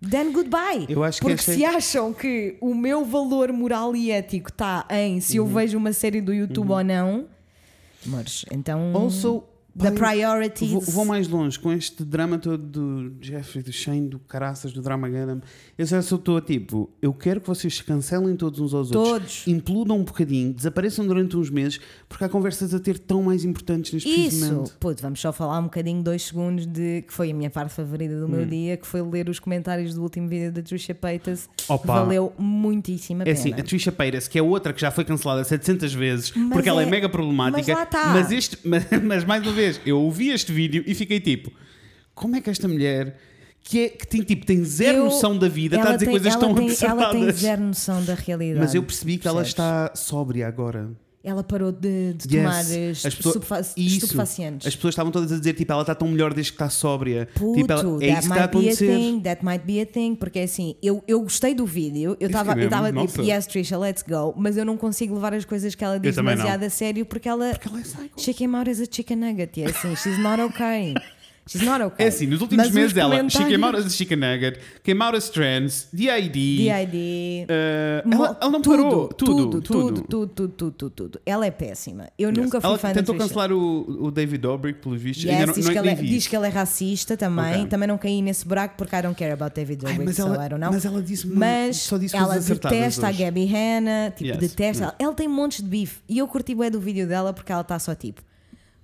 Then goodbye. Eu acho que Porque esta é- se acham que o meu valor moral e ético está em se eu Uhum. vejo uma série do YouTube ou não, amores, então Also, the priorities. Vou, vou mais longe com este drama todo do Jeffrey, do Shane, do Caraças, do Drama Garam. Eu já só estou a tipo, eu quero que vocês se cancelem todos uns aos Todos. outros, implodam um bocadinho, desapareçam durante uns meses, porque há conversas a ter tão mais importantes neste Isso, momento. puto, vamos só falar um bocadinho, dois segundos, de que foi a minha parte favorita do meu Hum. dia, que foi ler os comentários do último vídeo da Trisha Paytas. Opa. Valeu muitíssimo a É pena. assim, a Trisha Paytas, que é outra que já foi cancelada 700 vezes Mas porque ela é é- mega problemática. mas lá tá. Mas, este, mas, mas mais uma vez, eu ouvi este vídeo e fiquei tipo: como é que esta mulher, que, é, que tem, tipo, tem zero Eu- noção da vida, está a ela dizer tem- coisas ela tão tem, Ela tem zero noção da realidade. Mas eu percebi que ela percebes? está sóbria agora. Ela parou de, de Yes. tomar As pessoas- estupefacientes. As pessoas estavam todas a dizer, tipo, ela está tão melhor desde que está sóbria. Puto, tipo, ela, é that isso que está a might be a acontecer. thing, that might be a thing, porque assim, eu, eu gostei do vídeo, eu estava tipo, yes, Trisha, let's go, mas eu não consigo levar as coisas que ela diz também não. demasiado a sério porque ela, Porque ela é psycho. she came out as a chicken nugget, e é assim, she's not okay. She's not okay. É assim, nos últimos Mas meses ela, she comentários- came out as a chicken nugget, came out as trans, DID. DID. eh, mo- ela, ela não parou. Tudo, tudo, tudo. tudo, tudo, tudo, tudo, tudo. Ela é péssima. Eu nunca fui ela fã tentou cancelar o, o David Dobrik, pelos vistos. Yes, não, diz, não, que ela é, diz que ela é racista também. Ok. Também não caí nesse buraco porque I don't care about David Ai, Dobrik, mas, so ela, I don't know. mas ela disse Mas só disse ela detesta a hoje. Gabby Hanna, tipo, Yes. detesta. Hum. Ela tem montes de bife. E eu curti bué do vídeo dela porque ela está só tipo: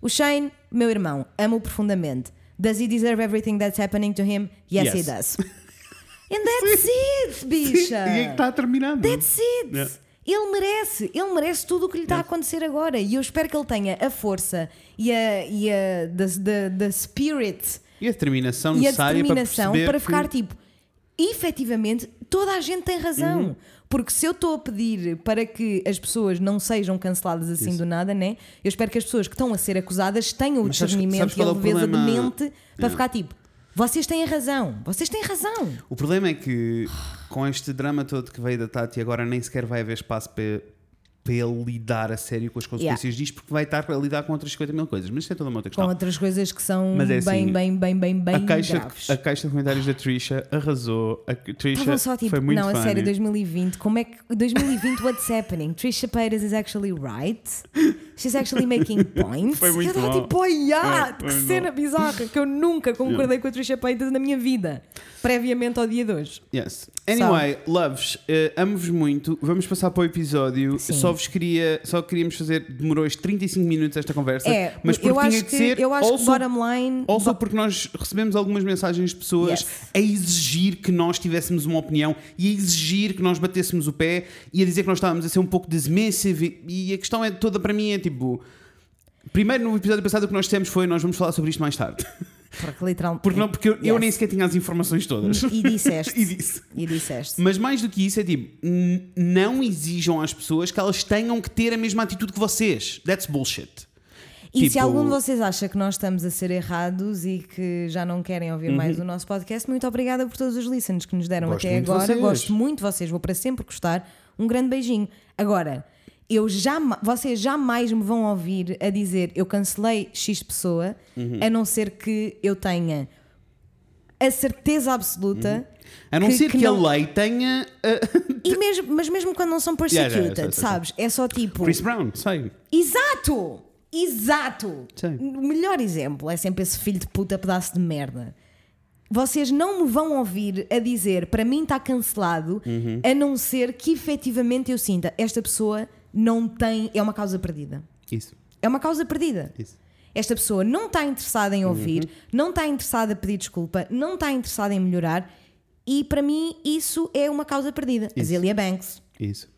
O Shane, meu irmão, amo-o profundamente. Does he deserve everything that's happening to him? Yes, Yes. he does. And that's it, bicha. E é que está terminado. That's it. Yeah. Ele merece, ele merece tudo o que lhe está a acontecer agora. E eu espero que ele tenha a força e a, e a the, the, the spirit E a determinação e a determinação para, para, ficar que- tipo, efetivamente, toda a gente tem razão. Uhum. Porque se eu estou a pedir para que as pessoas não sejam canceladas assim Isso. do nada, né? Eu espero que as pessoas que estão a ser acusadas tenham o Mas sabes- discernimento sabes e a qual é o leveza de problema? mente para ficar tipo, vocês têm razão, vocês têm razão. O problema é que com este drama todo que veio da Tati, agora nem sequer vai haver espaço para, para ele lidar a sério com as consequências disto, porque vai estar a lidar com outras 50 mil coisas. Mas isso é toda uma outra Com questão. outras coisas que são é bem, assim, bem, bem, bem, bem a, caixa, graves. a caixa de comentários da Trisha arrasou. A Trisha só tipo, foi muito não, a funny. sério, 2020, como é que. 2020, what's happening? Trisha Paytas is actually right? She's actually making points? Foi muito eu estava bom. tipo, oh, yeah, Foi- que foi muito cena bizarra, que eu nunca concordei com a Trisha Paytas na minha vida, previamente ao dia de hoje. Yes. Anyway, loves, eh, amo-vos muito. Vamos passar para o episódio. Sim. Só vos queria, só queríamos fazer, demorou estes 35 minutos esta conversa, É, mas porque eu tinha acho que, ser eu acho que also- bottom line. Ou só porque nós recebemos algumas mensagens de pessoas Yes. a exigir que nós tivéssemos uma opinião e a exigir que nós batêssemos o pé e a dizer que nós estávamos a ser um pouco dismissive. E, e a questão é toda para mim é tipo. Primeiro, no episódio passado, o que nós dissemos foi: nós vamos falar sobre isto mais tarde. Porque literalmente. Porque, não, porque eu, eu Yes. nem sequer tinha as informações todas. E disseste. e disse. E disseste. Mas mais do que isso, é tipo: não exijam às pessoas que elas tenham que ter a mesma atitude que vocês. That's bullshit. E se Tipo- algum de vocês acha que nós estamos a ser errados e que já não querem ouvir mais o nosso podcast, muito obrigada por todos os listens que nos deram Uhum. Gosto até agora. Gosto muito de vocês, vou para sempre gostar. Um grande beijinho. Agora, eu jamais, vocês jamais me vão ouvir a dizer eu cancelei X pessoa, Uhum. a não ser que eu tenha a certeza absoluta. A não que- ser que que, não- a lei tenha. uh, E mesmo, mas mesmo quando não são Yeah, yeah, persecuted, yeah, sei, sei, sabes? É só tipo. Chris Brown, sei. Exato! Exato! O melhor exemplo é sempre esse filho de puta pedaço de merda. Vocês não me vão ouvir a dizer para mim está cancelado, Uhum. a não ser que efetivamente eu sinta esta pessoa não tem. É uma causa perdida. Isso, É uma causa perdida. isso. Esta pessoa não está interessada em ouvir, Uhum. não está interessada a pedir desculpa, não está interessada em melhorar e para mim isso é uma causa perdida. Isso. Zilia Banks Isso.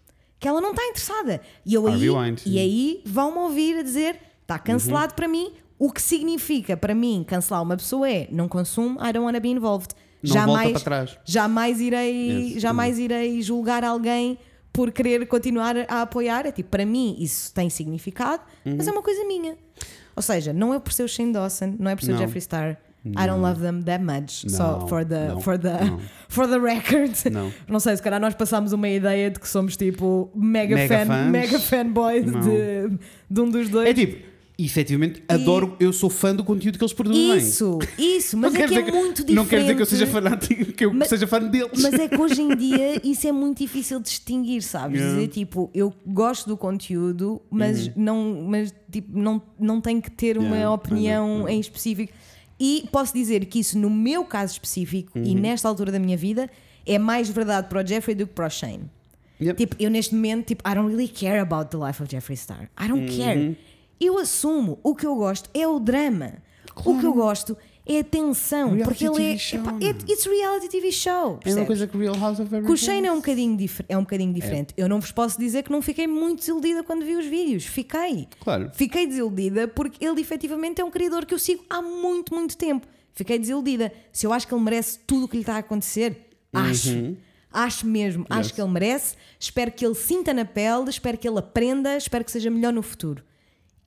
que ela não está interessada. E, eu aí, e aí vão-me ouvir a dizer está cancelado Uhum. para mim. O que significa para mim cancelar uma pessoa é não consumo, I don't want to be involved. Não jamais, jamais irei, Yes. jamais irei julgar alguém por querer continuar a apoiar. É tipo, para mim isso tem significado, Uhum. mas é uma coisa minha. Ou seja, não é por ser o Shane Dawson, não é por ser o Não. Jeffree Star. I don't love them that much. Só Não, for the, não, for the, não. for the record. Não. Não sei, se calhar nós passámos uma ideia de que somos tipo mega, Mega fan, mega fanboys Não. de, de um dos dois. É tipo, efetivamente, adoro, eu sou fã do conteúdo que eles produzem. Isso, isso, mas é que é dizer muito diferente. Não quer dizer que eu seja fanático, que eu Mas- seja fã deles. Mas é que hoje em dia isso é muito difícil de distinguir, sabes? Yeah. Dizer tipo, eu gosto do conteúdo, mas, não, mas tipo, não, não tenho que ter uma Uhum. Yeah, opinião uhum. em específico. E posso dizer que isso, no meu caso específico e Uhum. nesta altura da minha vida, é mais verdade para o Jeffrey do que para o Shane. Yep. Tipo, eu neste momento, tipo, I don't really care about the life of Jeffree Star. I don't Uhum. care. Eu assumo, o que eu gosto é o drama. O que eu gosto é a tensão. Reality porque ele é. show, mano. it- it's reality TV show. é uma coisa que Real House of Everything. Com o Shane é um bocadinho, dif- é um bocadinho diferente. Eu não vos posso dizer que não fiquei muito desiludida quando vi os vídeos. Fiquei. Claro. Fiquei desiludida porque ele efetivamente é um criador que eu sigo há muito, muito tempo. Fiquei desiludida. Se eu acho que ele merece tudo o que lhe está a acontecer, acho. Acho mesmo. Acho Uhum. Yes. que ele merece. Espero que ele sinta na pele, espero que ele aprenda, espero que seja melhor no futuro.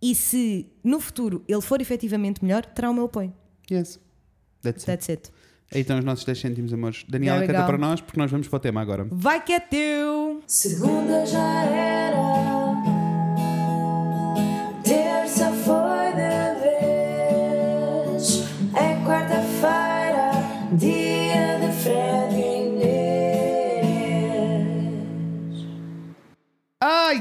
E se no futuro ele for efetivamente melhor, terá o meu apoio. Yes. That's it. That's it. Aí estão os nossos 10 cêntimos, amores. Daniela, canta para nós porque nós vamos para o tema agora. Vai que é teu! Segunda já era, terça foi de vez, é quarta-feira, dia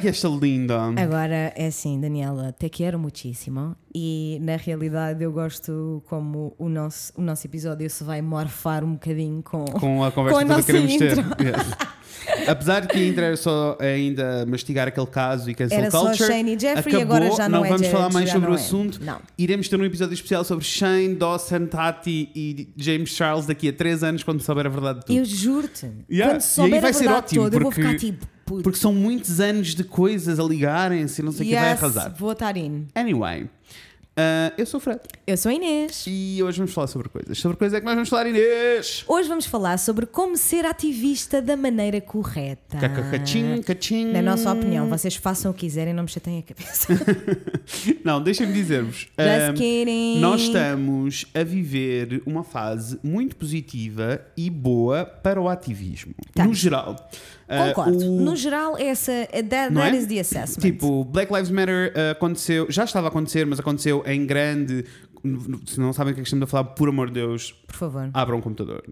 Esta linda! Agora é assim, Daniela, te quero muitíssimo e na realidade eu gosto como o nosso, o nosso episódio se vai morfar um bocadinho com, Com a conversa com a que queremos ter. intro. Yes. Apesar de que a intro era só ainda mastigar aquele caso e cancel Era só Shane e Jeffrey e acabou, agora já não é vamos Judge, falar mais sobre o não é. assunto. Não. Iremos ter um episódio especial sobre Shane, Dawson, Tati e James Charles daqui a 3 anos, quando souber a verdade de tudo. Eu juro-te, Yeah, quando e souber aí vai a ser verdade ótimo, toda, eu vou ficar tipo, puto, Porque são muitos anos de coisas a ligarem-se e não sei o que vai yes, arrasar. vou estar in. Anyway, Ah, eu sou o Fred Eu sou a Inês. e hoje vamos falar sobre coisas. Sobre coisas é que nós vamos falar, Inês! Hoje vamos falar sobre como ser ativista da maneira correta. Cacacachim, cachim. Na nossa opinião, vocês façam o que quiserem, não me chateiem a cabeça. Não, deixem-me dizer-vos. Just ah, kidding. Nós estamos a viver uma fase muito positiva e boa para o ativismo. Tá. No geral. Ah, Concordo. o- No geral, essa, that, that é? is the assessment. Tipo, Black Lives Matter ah, aconteceu, já estava a acontecer, mas aconteceu em grande. Se não sabem o que é que estamos a falar, por amor de Deus, Por favor. abram um computador,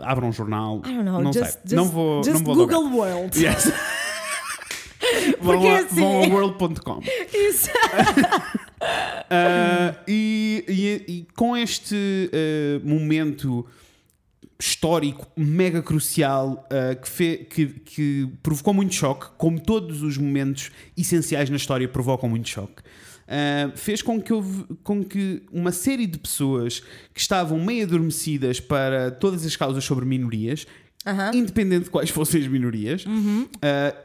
abram um jornal. I don't know, não just, sei. just, não vou, não vou Google. World. Yes. vão, Porque a, assim- vão a world.com. Isso. Ah, e, e- e com este ah, momento histórico mega crucial ah, que, fe- que- que provocou muito choque, como todos os momentos essenciais na história provocam muito choque. ah, fez com que, houve, com que uma série de pessoas que estavam meio adormecidas para todas as causas sobre minorias, Aham. independente de quais fossem as minorias, ah,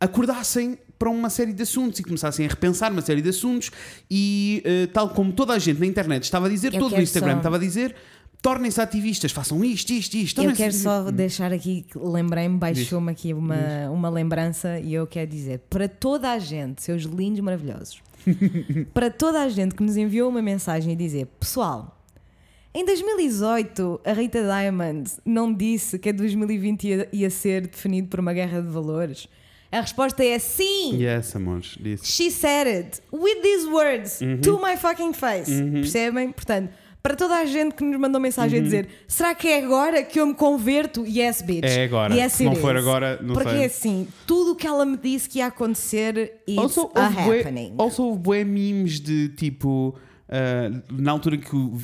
acordassem para uma série de assuntos e começassem a repensar uma série de assuntos e eh, tal como toda a gente na internet estava a dizer, Eu todo o Instagram só- estava a dizer, tornem-se ativistas, façam isto, isto, isto. Eu quero só deixar aqui, lembrei-me, baixou-me aqui uma, uma lembrança e eu quero dizer para toda a gente, seus lindos maravilhosos, para toda a gente que nos enviou uma mensagem e dizer: Pessoal, em 2018 a Rita Diamond não disse que a 2020 ia, ia ser definido por uma guerra de valores. A resposta é sim! Yes, amores, disse. She said it with these words Uhum. to my fucking face. Percebem? Portanto, para toda a gente que nos mandou mensagem a Uhum. dizer: será que é agora que eu me converto? Yes, bitch. É agora. Yes, Se não for is. agora, não Porque sei. assim, tudo o que ela me disse que ia acontecer, it's Also, a houve bué- happening. also houve bué memes de tipo, ah, na altura que o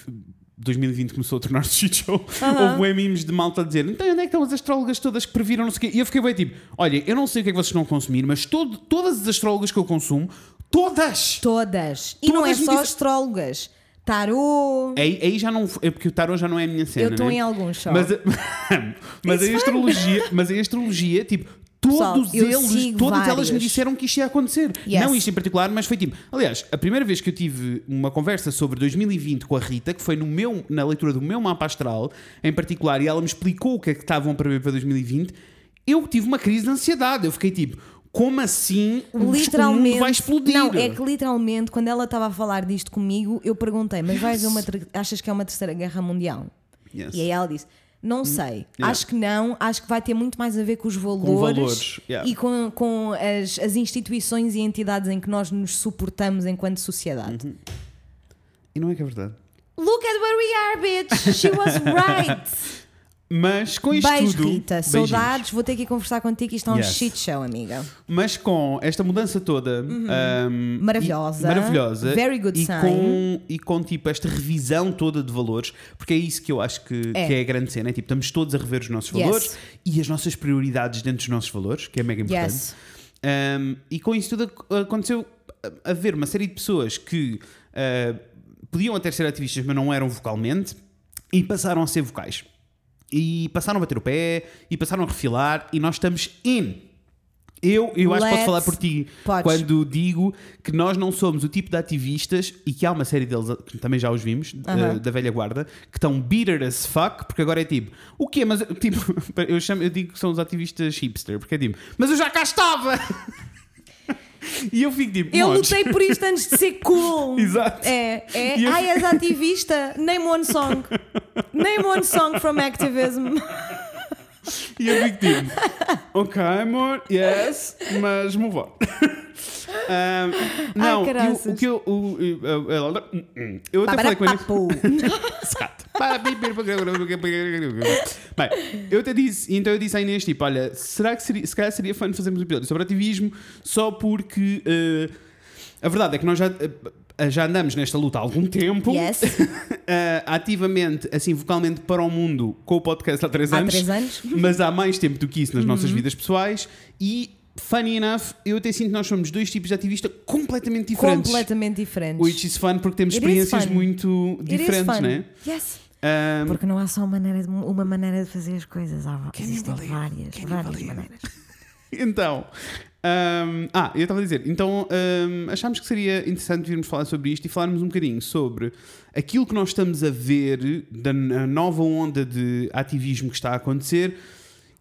2020 começou a tornar-se shit show, houve bué memes de malta a dizer então onde é que estão as astrólogas todas que previram não sei o quê? E eu fiquei bem tipo, olha, eu não sei o que é que vocês estão a consumir, mas todo, todas as astrólogas que eu consumo, todas! Todas. E não é só dizem- astrólogas. Tarô. Aí, aí já não. É porque o tarot já não é a minha cena. Eu estou né? em alguns só. Mas, a- mas, a fun. astrologia, mas a astrologia, tipo, Pessoal, todos eu eles, todas elas me vários. disseram que isto ia acontecer. Yes. Não isto em particular, mas foi tipo. Aliás, a primeira vez que eu tive uma conversa sobre 2020 com a Rita, que foi no meu, na leitura do meu mapa astral, em particular, e ela me explicou o que é que estavam para ver para 2020, eu tive uma crise de ansiedade. Eu fiquei tipo. Como assim o mundo Literalmente. vai explodir? Não, é que literalmente, quando ela estava a falar disto comigo, eu perguntei: Mas vais uma achas que é uma terceira guerra mundial? Yes. E aí ela disse: Não sei, yeah. acho que não, acho que vai ter muito mais a ver com os valores, valores, yeah. e com, com as, as instituições e entidades em que nós nos suportamos enquanto sociedade. Uhum. E não é que é verdade. Look at where we are, bitch! She was right! Mas com isto Beijo, tudo. Rita. beijinhos. Saudades, vou ter que ir conversar contigo. Isto é um Yes. shit show, amiga. Mas com esta mudança toda um, Maravilhosa. e- maravilhosa Very good e sign. com, e com tipo esta revisão toda de valores, porque é isso que eu acho que É. que é a grande cena. É, tipo, estamos todos a rever os nossos Yes. valores e as nossas prioridades dentro dos nossos valores, que é mega importante. Yes. Um, e com isso tudo ac- aconteceu a- haver uma série de pessoas que uh, podiam até ser ativistas, mas não eram vocalmente, e passaram a ser vocais. E passaram a bater o pé, e passaram a refilar, e nós estamos in. Eu, eu acho que posso falar por ti Podes. quando digo que nós não somos o tipo de ativistas, e que há uma série deles, que também já os vimos, Aham. uh, da velha guarda, que estão bitter as fuck, porque agora é tipo, o quê? Mas, tipo, eu, chamo, eu digo que são os ativistas hipster, porque é tipo, mas eu já cá estava! e eu fico tipo, Eu lutei por isto antes de ser cool. Exato. É, é. Eu- Ai, és ativista. Name one song. Name one song from activism. E eu fico tipo, ok, amor, yes, mas move on. Um, não, Ai, eu, o que eu. o- eu- eu- eu- eu até falei com ele. Bem, eu até disse, então eu disse à Inês, tipo, olha, será que seria, se calhar seria fã de fazermos um episódio sobre ativismo só porque eh, a verdade é que nós já, eh, já andamos nesta luta há algum tempo. Yes. eh, ativamente, assim, vocalmente para o mundo com o podcast há três Há anos. três anos. Mas há mais tempo do que isso nas Uhum. nossas vidas pessoais e, funny enough, eu até sinto que nós somos dois tipos de ativista completamente diferentes. Completamente diferentes. Which is fun porque temos It experiências muito It diferentes, fun. né? Yes. Um, Porque não há só uma maneira de, uma maneira de fazer as coisas. Há, várias, várias maneiras. Então, Um, ah, eu estava a dizer, então um, achámos que seria interessante virmos falar sobre isto e falarmos um bocadinho sobre aquilo que nós estamos a ver da nova onda de ativismo que está a acontecer,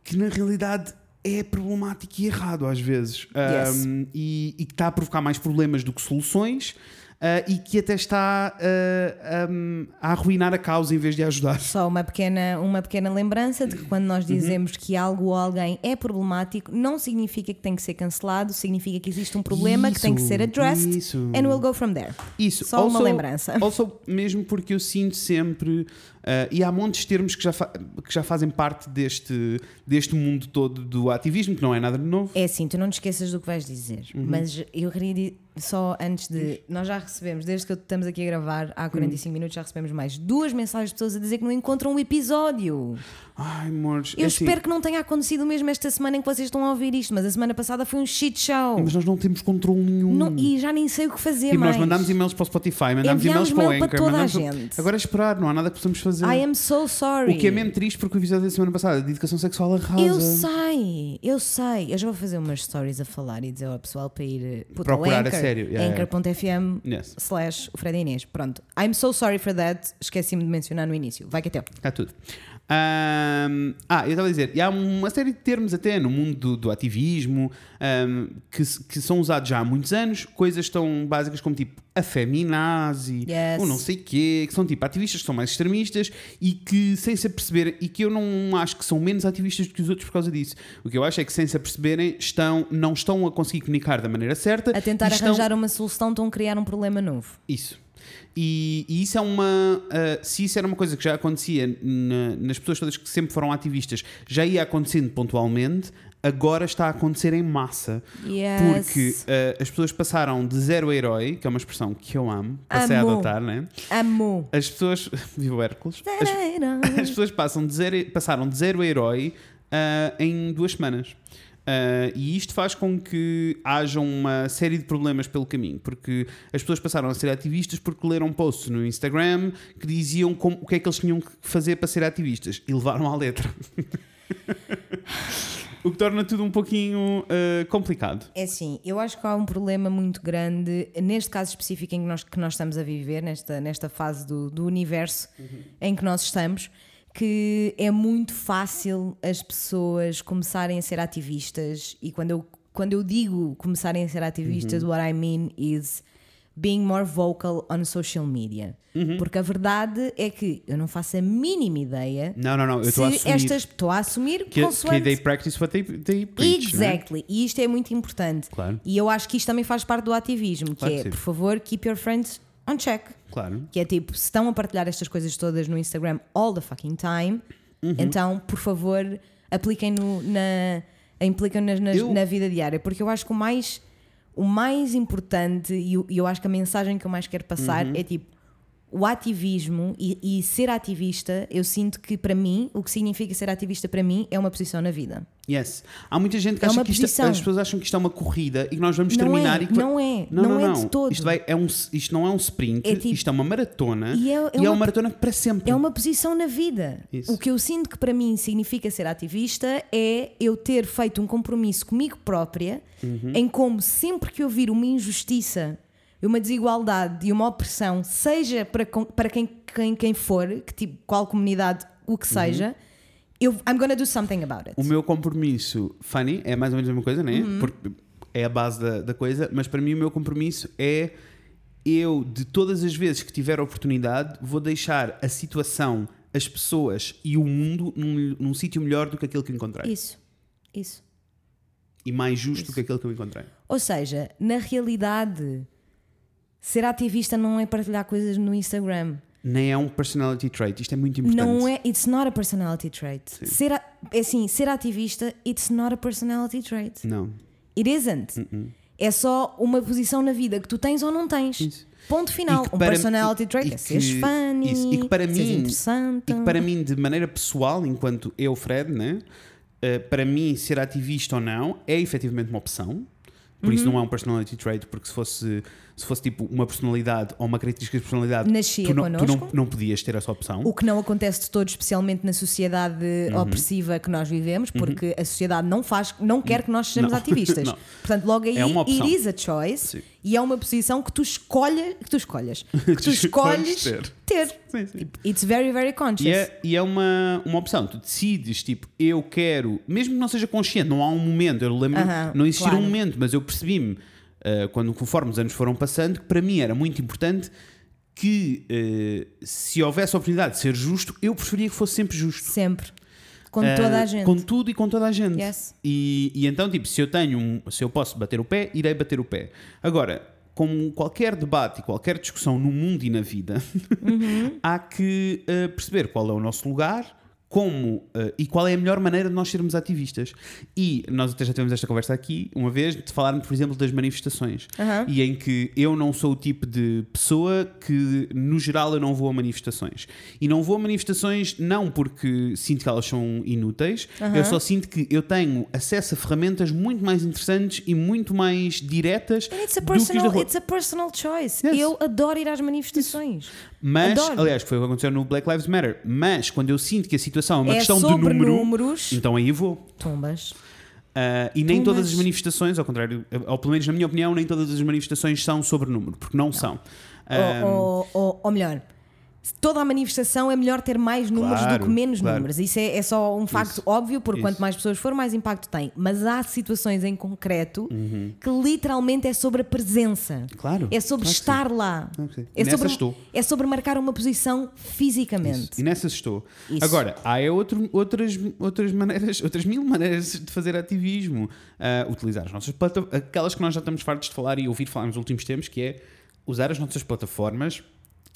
que na realidade é problemático e errado às vezes Yes. Um, e, e que está a provocar mais problemas do que soluções. Uh, e que até está uh, um, a arruinar a causa em vez de a ajudar. Só uma pequena, uma pequena lembrança de que quando nós Uhum. dizemos que algo ou alguém é problemático, não significa que tem que ser cancelado, significa que existe um problema que tem que ser Isso, addressed isso. and we'll go from there. Isso, Só uma lembrança. Also, mesmo porque eu sinto sempre, ah, e há montes de termos que já, que já fazem parte deste, deste mundo todo do ativismo, que não é nada de novo. É assim, tu não te esqueças do que vais dizer, Uhum. mas eu queria só antes de. Nós já recebemos, desde que estamos aqui a gravar há 45 Uhum. minutos, já recebemos mais duas mensagens de pessoas a dizer que não encontram o episódio. Ai, amores, Eu é assim, espero que não tenha acontecido mesmo esta semana em que vocês estão a ouvir isto, mas a semana passada foi um shit show. Mas nós não temos controle nenhum. Não- e já nem sei o que fazer e mais. nós mandámos e-mails para o Spotify, mandámos e-mails para o mail para Anchor. toda a gente. Agora é esperar, não há nada que possamos fazer. I am so sorry. O que é mesmo triste porque o episódio da semana passada de educação sexual arrasa. Eu sei, eu sei. Eu já vou fazer umas stories a falar e dizer ao pessoal para ir eh, puto, Procurar a Anchor, sério, yeah, yeah. anchor.fm Yes. slash o Fred Inês. Pronto. I'm so sorry for that. Esqueci-me de mencionar no início. Vai que é teu. Está tudo. Ahm, ah, eu estava a dizer, e há uma série de termos até no mundo do, do ativismo ahm, que, que são usados já há muitos anos, coisas tão básicas como tipo a feminazi, Yes. ou não sei quê, que são tipo ativistas que são mais extremistas e que sem se aperceberem, e que eu não acho que são menos ativistas do que os outros por causa disso. O que eu acho é que sem se aperceberem estão, não estão a conseguir comunicar da maneira certa A tentar estão- arranjar uma solução, estão a criar um problema novo. isso. E, e isso é uma. ah, se isso era uma coisa que já acontecia na- nas pessoas todas que sempre foram ativistas, já ia acontecendo pontualmente, agora está a acontecer em massa. Yes. Porque ah, as pessoas passaram de zero a herói, que é uma expressão que eu amo, passei a Amo. adotar, né? Amo. As pessoas. Viva Hércules! As, as pessoas passam de zero, passaram de zero a herói ah, em duas semanas. Ah, e isto faz com que haja uma série de problemas pelo caminho, porque as pessoas passaram a ser ativistas porque leram posts no Instagram que diziam como, o que é que eles tinham que fazer para ser ativistas e levaram à letra. o que torna tudo um pouquinho ah, complicado. É assim, eu acho que há um problema muito grande, neste caso específico em que nós, que nós estamos a viver, nesta, nesta fase do, do universo em que nós estamos, que é muito fácil as pessoas começarem a ser ativistas. E quando eu, quando eu digo começarem a ser ativistas, what I mean is being more vocal on social media. Porque a verdade é que eu não faço a mínima ideia. Não, não, não, eu estou a assumir estas estou a assumir que, que consoante they practice what they, they preach. não é? Exactly. E isto é muito importante. Claro. E eu acho que isto também faz parte do ativismo, Claro que que é, sim. por favor, keep your friends on check. Claro. Que é tipo, se estão a partilhar estas coisas todas no Instagram all the fucking time, Uhum. então, por favor, apliquem no, na, impliquem nas, nas- Eu- na vida diária. Porque eu acho que o mais, o mais importante e eu, eu acho que a mensagem que eu mais quero passar Uhum. é tipo. O ativismo e, e ser ativista, eu sinto que para mim, o que significa ser ativista para mim é uma posição na vida. Yes. Há muita gente que É acha que isto, posição. as pessoas acham que isto é uma corrida e que nós vamos Não terminar é, e que vai- não é, não é de todo. Isto, vai- é um, isto não é um sprint, É tipo- isto é uma maratona E e é- é, é uma- uma maratona para sempre. É uma posição na vida. Isso. O que eu sinto que para mim significa ser ativista é eu ter feito um compromisso comigo própria Uhum. em como sempre que eu vir uma injustiça, uma desigualdade e uma opressão, seja para, para quem, quem, quem for, que tipo, qual comunidade, o que seja, eu I'm gonna do something about it. Uhum. O meu compromisso, Fanny, é mais ou menos a mesma coisa, não é? Uhum. Porque é a base da, da coisa, mas para mim o meu compromisso é eu, de todas as vezes que tiver a oportunidade, vou deixar a situação, as pessoas e o mundo num, num sítio melhor do que aquele que encontrei. Isso, isso. E mais justo do que aquele que eu encontrei. Ou seja, na realidade, ser ativista não é partilhar coisas no Instagram. Nem é um personality trait, isto é muito importante. Não é, it's not a personality trait. Ser, a- é assim, ser ativista, it's not a personality trait. Não. It isn't. É só uma posição na vida que tu tens ou não tens. Isso. Ponto final. Um para- personality trait é seres funny, isso, e que para mim- interessante. E que para mim, de maneira pessoal, enquanto eu, Fred, né, eh, para mim, ser ativista ou não é efetivamente uma opção. Por isso não é um personality trait, porque se fosse, se fosse tipo uma personalidade ou uma característica de personalidade, Nascia tu, não, tu não, não podias ter essa opção. O que não acontece de todo, especialmente na sociedade Uhum. opressiva que nós vivemos, porque a sociedade não faz, não quer que nós sejamos Não. ativistas. Não. Portanto, logo aí É uma opção. it is a choice Sim. e é uma posição que tu escolhas, que tu escolhas, que tu escolhes ter. ter. Sim, sim. It's very, very conscious. E é, e é uma, uma opção. Tu decides, tipo, eu quero, mesmo que não seja consciente, não há um momento. Eu lembro, Aham, não existia claro. um momento, mas eu percebi-me, quando conforme os anos foram passando, que para mim era muito importante que uh, se houvesse a oportunidade de ser justo, eu preferia que fosse sempre justo. Sempre. Com Uh, toda a gente. Com tudo e com toda a gente. Yes. E, e então, tipo, se eu tenho um, se eu posso bater o pé, irei bater o pé. Agora, como qualquer debate e qualquer discussão no mundo e na vida, Uhum. há que uh, perceber qual é o nosso lugar. Como uh, e qual é a melhor maneira de nós sermos ativistas? E nós até já tivemos esta conversa aqui uma vez de falarmos, por exemplo, das manifestações. Aham. E em que eu não sou o tipo de pessoa que, no geral, eu não vou a manifestações. E não vou a manifestações não porque sinto que elas são inúteis, eu só sinto que eu tenho acesso a ferramentas muito mais interessantes e muito mais diretas And It's a do que personal, it's a personal choice. Yes. Eu adoro ir às manifestações. Mas, Adoro. aliás, foi o que aconteceu no Black Lives Matter. Mas quando eu sinto que a situação é uma É questão de número, números. então aí eu vou. Tumbas. Ah, e nem Então, todas as manifestações, ao contrário, ou pelo menos na minha opinião, nem todas as manifestações são sobre número, porque não, são. Ah, Ou, ou, ou, ou melhor, toda a manifestação é melhor ter mais números Claro, do que menos claro. números. Isso é, é só um facto Isso, óbvio, porque isso. quanto mais pessoas for, mais impacto tem. Mas há situações em concreto que literalmente é sobre a presença. Uhum. Claro, É sobre claro estar lá. É Nessa sobre, estou. é sobre marcar uma posição fisicamente. E nessas estou. Isso. Agora, há é outro- outras, outras maneiras, outras mil maneiras de fazer ativismo. Ah, utilizar as nossas plataformas, aquelas que nós já estamos fartos de falar e ouvir falar nos últimos tempos, que é usar as nossas plataformas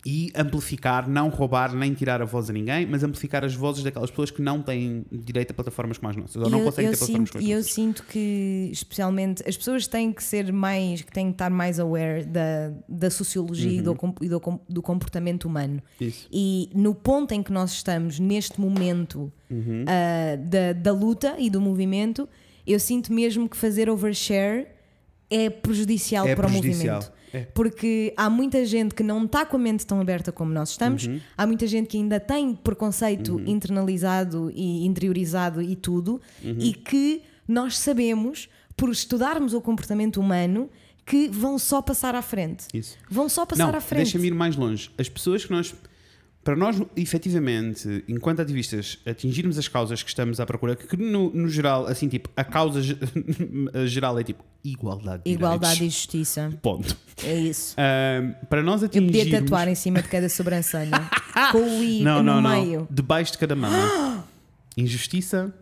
e amplificar, não roubar nem tirar a voz a ninguém, mas amplificar as vozes daquelas pessoas que não têm direito a plataformas como as nossas, ou E não eu, conseguem eu ter plataformas sinto, como as e eu nossas. sinto que, especialmente, as pessoas têm que ser mais, que têm que estar mais aware da, da sociologia e, do, com- e do, do comportamento humano. Uhum. Isso. E no ponto em que nós estamos, neste momento Uhum. ah, da, da luta e do movimento, eu sinto mesmo que fazer overshare é prejudicial É para prejudicial. o movimento. É. Porque há muita gente que não está com a mente tão aberta como nós estamos, Uhum. há muita gente que ainda tem preconceito internalizado e interiorizado e tudo, Uhum. e que nós sabemos, por estudarmos o comportamento humano, que vão só passar à frente. Isso. Vão só passar não, à frente. deixa-me ir mais longe. As pessoas que nós. Para nós, efetivamente, enquanto ativistas, atingirmos as causas que estamos à procura, que no, no geral, assim, tipo, a causa geral é tipo igualdade de Igualdade e direitos. justiça. Ponto. É isso. Ahm, para nós Eu atingirmos. podia tatuar em cima de cada sobrancelha. com o I Não, no não, meio. não. Debaixo de cada mama. Injustiça.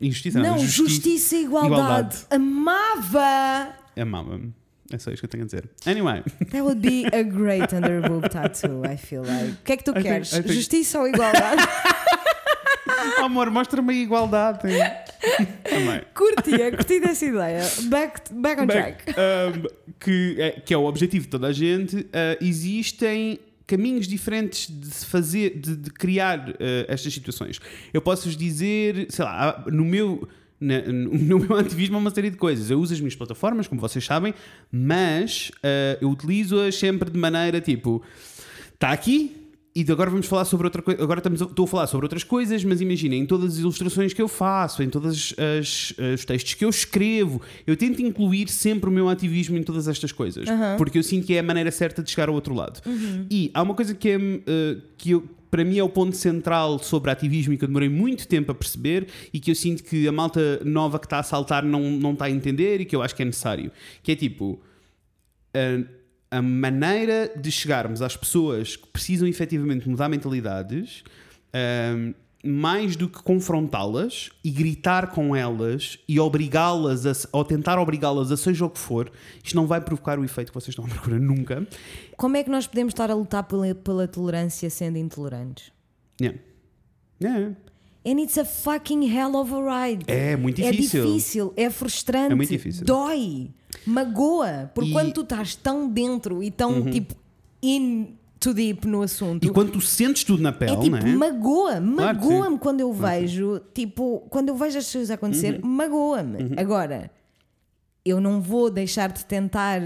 Injustiça não, Não, justiça. justiça e igualdade. Amava! Amava-me. É só isso que eu tenho a dizer. Anyway. That would be a great under boob tattoo, I feel like. O que é que tu think- queres? I think- Justiça ou igualdade? Oh, amor, mostra-me a igualdade. Também. curtia, curti dessa ideia. Back, back on track. ahm, que, é, que é o objetivo de toda a gente, ah, existem caminhos diferentes de se fazer, de, de criar ah, estas situações. Eu posso-vos dizer, sei lá, no meu. no meu ativismo há uma série de coisas. Eu uso as minhas plataformas, como vocês sabem, mas ah, eu utilizo-as sempre de maneira tipo: está aqui, e agora vamos falar sobre outra coisa. Agora estamos estou a falar sobre outras coisas, mas imaginem, em todas as ilustrações que eu faço, em todos os textos que eu escrevo, eu tento incluir sempre o meu ativismo em todas estas coisas. Porque eu sinto que é a maneira certa de chegar ao outro lado. E há uma coisa que, é, eh, que eu- para mim é o ponto central sobre ativismo e que eu demorei muito tempo a perceber e que eu sinto que a malta nova que está a saltar não, não está a entender e que eu acho que é necessário. Que é tipo a, a maneira de chegarmos às pessoas que precisam efetivamente mudar mentalidades, ahm, mais do que confrontá-las e gritar com elas e obrigá-las a, ou tentar obrigá-las a seja o que for, isto não vai provocar o efeito que vocês estão à procura nunca. Como é que nós podemos estar a lutar pela, pela tolerância sendo intolerantes? Yeah. Yeah. And it's a fucking hell of a ride. É muito É difícil. difícil, é frustrante, É muito difícil. dói, magoa. Porque E- Uhum. quando tu estás tão dentro e tão tipo in too deep no assunto, E quando tu sentes tudo na pele, é tipo, não é? magoa, Claro magoa-me sim. quando eu vejo, tipo, quando eu vejo as coisas acontecer, Uhum. magoa-me. Agora, eu não vou deixar de tentar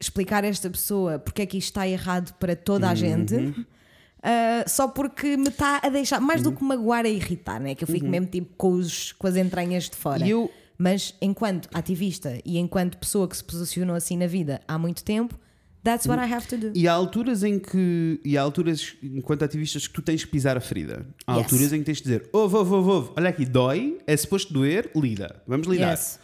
explicar a esta pessoa porque é que isto está errado para toda Uhum. a gente. ah, só porque me está a deixar mais Uhum. do que magoar a irritar, né? que eu fico mesmo tipo com, os, com as entranhas de fora. Eu- Mas enquanto ativista e enquanto pessoa que se posicionou assim na vida há muito tempo, that's what I have to do. E há alturas em que. E há alturas, enquanto ativistas, que tu tens que pisar a ferida. Há Yes. alturas em que tens de dizer: ouve, ouve, ouve, ouve, olha aqui, dói, é suposto doer, lida. Vamos lidar. Yes.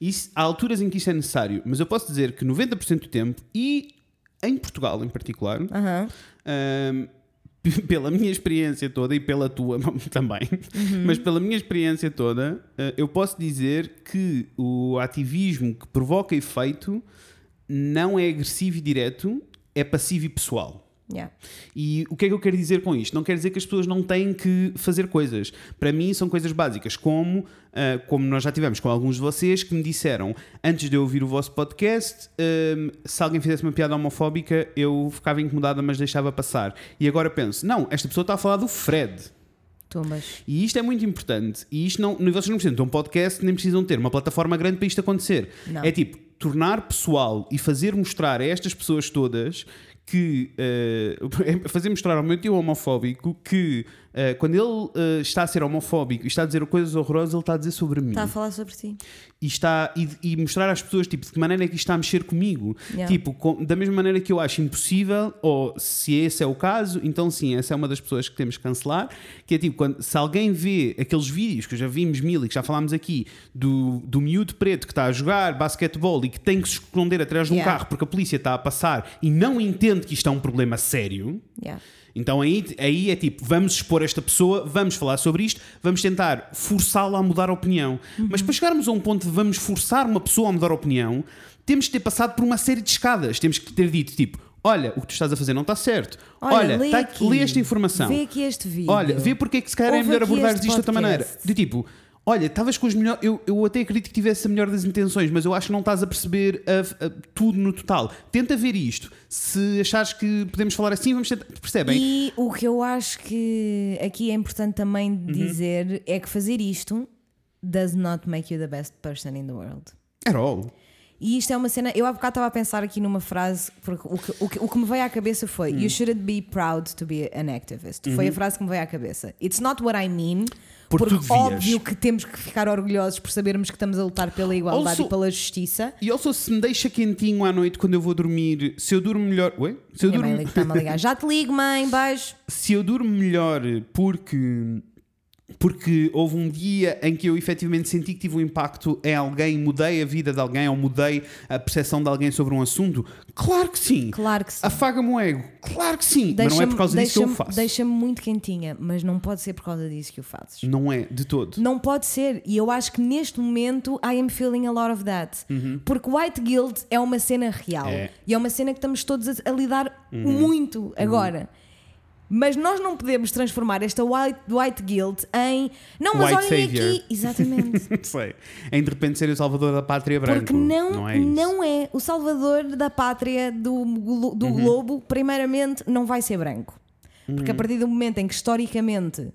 Isso- há alturas em que isso é necessário, mas eu posso dizer que 90% do tempo, e em Portugal em particular, Aham. Ahm, p- pela minha experiência toda e pela tua também, mas pela minha experiência toda, ah, eu posso dizer que o ativismo que provoca efeito não é agressivo e direto, é passivo e pessoal. Yeah. E o que é que eu quero dizer com isto? Não quer dizer que as pessoas não têm que fazer coisas. Para mim são coisas básicas, como, ah, como nós já tivemos com alguns de vocês que me disseram, antes de eu ouvir o vosso podcast, ahm, se alguém fizesse uma piada homofóbica, eu ficava incomodada, mas deixava passar. E agora penso, não, esta pessoa está a falar do Fred. Tumbas. E isto é muito importante. E isto não, vocês não precisam ter um podcast, nem precisam ter uma plataforma grande para isto acontecer. Não. É tipo, tornar pessoal e fazer mostrar a estas pessoas todas que eh, fazer mostrar ao meu tio homofóbico que eh, quando ele eh, está a ser homofóbico e está a dizer coisas horrorosas, ele está a dizer sobre mim Está a falar sobre ti. e, está, e, e mostrar às pessoas tipo, de que maneira é que isto está a mexer comigo. Yeah. Tipo, com- da mesma maneira que eu acho impossível, ou se esse é o caso, então sim, essa é uma das pessoas que temos que cancelar. Que é tipo, quando, se alguém vê aqueles vídeos que já vimos mil e que já falámos aqui, do, do miúdo preto que está a jogar basquetebol e que tem que se esconder atrás de um Yeah. carro porque a polícia está a passar e não entende que isto é um problema sério. Yeah. Então aí, aí é tipo, vamos expor esta pessoa, vamos falar sobre isto, vamos tentar forçá-la a mudar a opinião. Mas para chegarmos a um ponto de vamos forçar uma pessoa a mudar a opinião, temos que ter passado por uma série de escadas. Temos que ter dito, tipo, olha, o que tu estás a fazer não está certo. Olha, lê tá- aqui. lê esta informação. Vê aqui este vídeo. Olha, vê porque é que se calhar é melhor este isto de outra maneira. De tipo, olha, estavas com as melhores. Eu, eu até acredito que tivesse a melhor das intenções, mas eu acho que não estás a perceber a- a- tudo no total. Tenta ver isto. Se achares que podemos falar assim, vamos tentar. Percebem? E o que eu acho que aqui é importante também Uhum. dizer é que fazer isto does not make you the best person in the world. At all. E isto é uma cena. Eu há bocado estava a pensar aqui numa frase, porque o que, o que, o que me veio à cabeça foi: Hum. You shouldn't be proud to be an activist. Foi a frase que me veio à cabeça. It's not what I mean. Uhum. Porque Porque tu devias. óbvio que temos que ficar orgulhosos por sabermos que estamos a lutar pela igualdade Also- e pela justiça. E also, se me deixa quentinho à noite quando eu vou dormir, se eu durmo melhor. Ué? Se eu, Minha mãe durmo, liga- está-me a ligar. Já te ligo, mãe, beijo. se eu durmo melhor porque. Porque houve um dia em que eu efetivamente senti que tive um impacto em alguém, mudei a vida de alguém ou mudei a percepção de alguém sobre um assunto? Claro que sim! Claro que sim. Afaga-me o ego? Claro que sim! Mas não é por causa disso que eu faço. Deixa-me muito quentinha, mas não pode ser por causa disso que o fazes. Não é, de todo. Não pode ser. E eu acho que neste momento I am feeling a lot of that. Porque white guilt é uma cena real. Uhum. É. Uhum. E é uma cena que estamos todos a, a lidar muito agora. Mas nós não podemos transformar esta white, white guilt em. Não, mas White olhem savior. aqui. Exatamente. Não sei. Em de repente ser o salvador da pátria branca. Porque não, é isso. não é o salvador da pátria do, do Uhum. globo, primeiramente, não vai ser branco. Porque Uhum. a partir do momento em que historicamente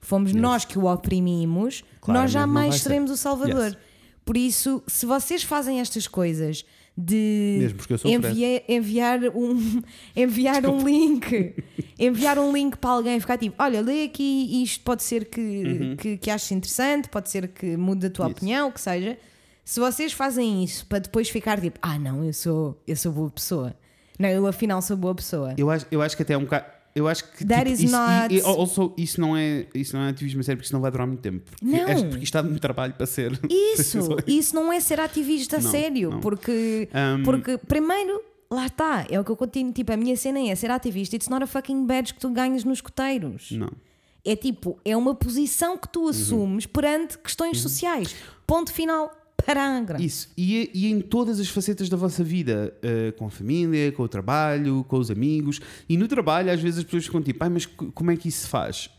fomos nós que o oprimimos, Claramente nós não jamais ser. seremos o salvador. Yes. Por isso, se vocês fazem estas coisas de envia- enviar um enviar um link enviar um link para alguém ficar tipo olha lê aqui isto pode ser que, que, que aches interessante pode ser que mude a tua Uhum. Isso. opinião o que seja se vocês fazem isso para depois ficar tipo ah não eu sou eu sou boa pessoa não eu afinal sou boa pessoa Eu acho, eu acho que até é um bocado. Eu acho que That tipo, is isso, not- e, e also, isso, não é, isso não é ativismo a sério, porque isso não vai durar muito tempo. Porque, Não. é- porque isto dá muito trabalho para ser. Isso, isso não é ser ativista a Não, sério, não. porque, Um, porque primeiro, lá está, é o que eu continuo, tipo, a minha cena é ser ativista, it's not a fucking badge que tu ganhas nos coteiros. Não. É tipo, é uma posição que Uhum. tu assumes perante questões sociais. Ponto final, parágrafo. Isso. E, e em todas as facetas da vossa vida, eh, com a família, com o trabalho, com os amigos. E no trabalho, às vezes as pessoas ficam tipo, "Ai, mas co- como é que isso se faz?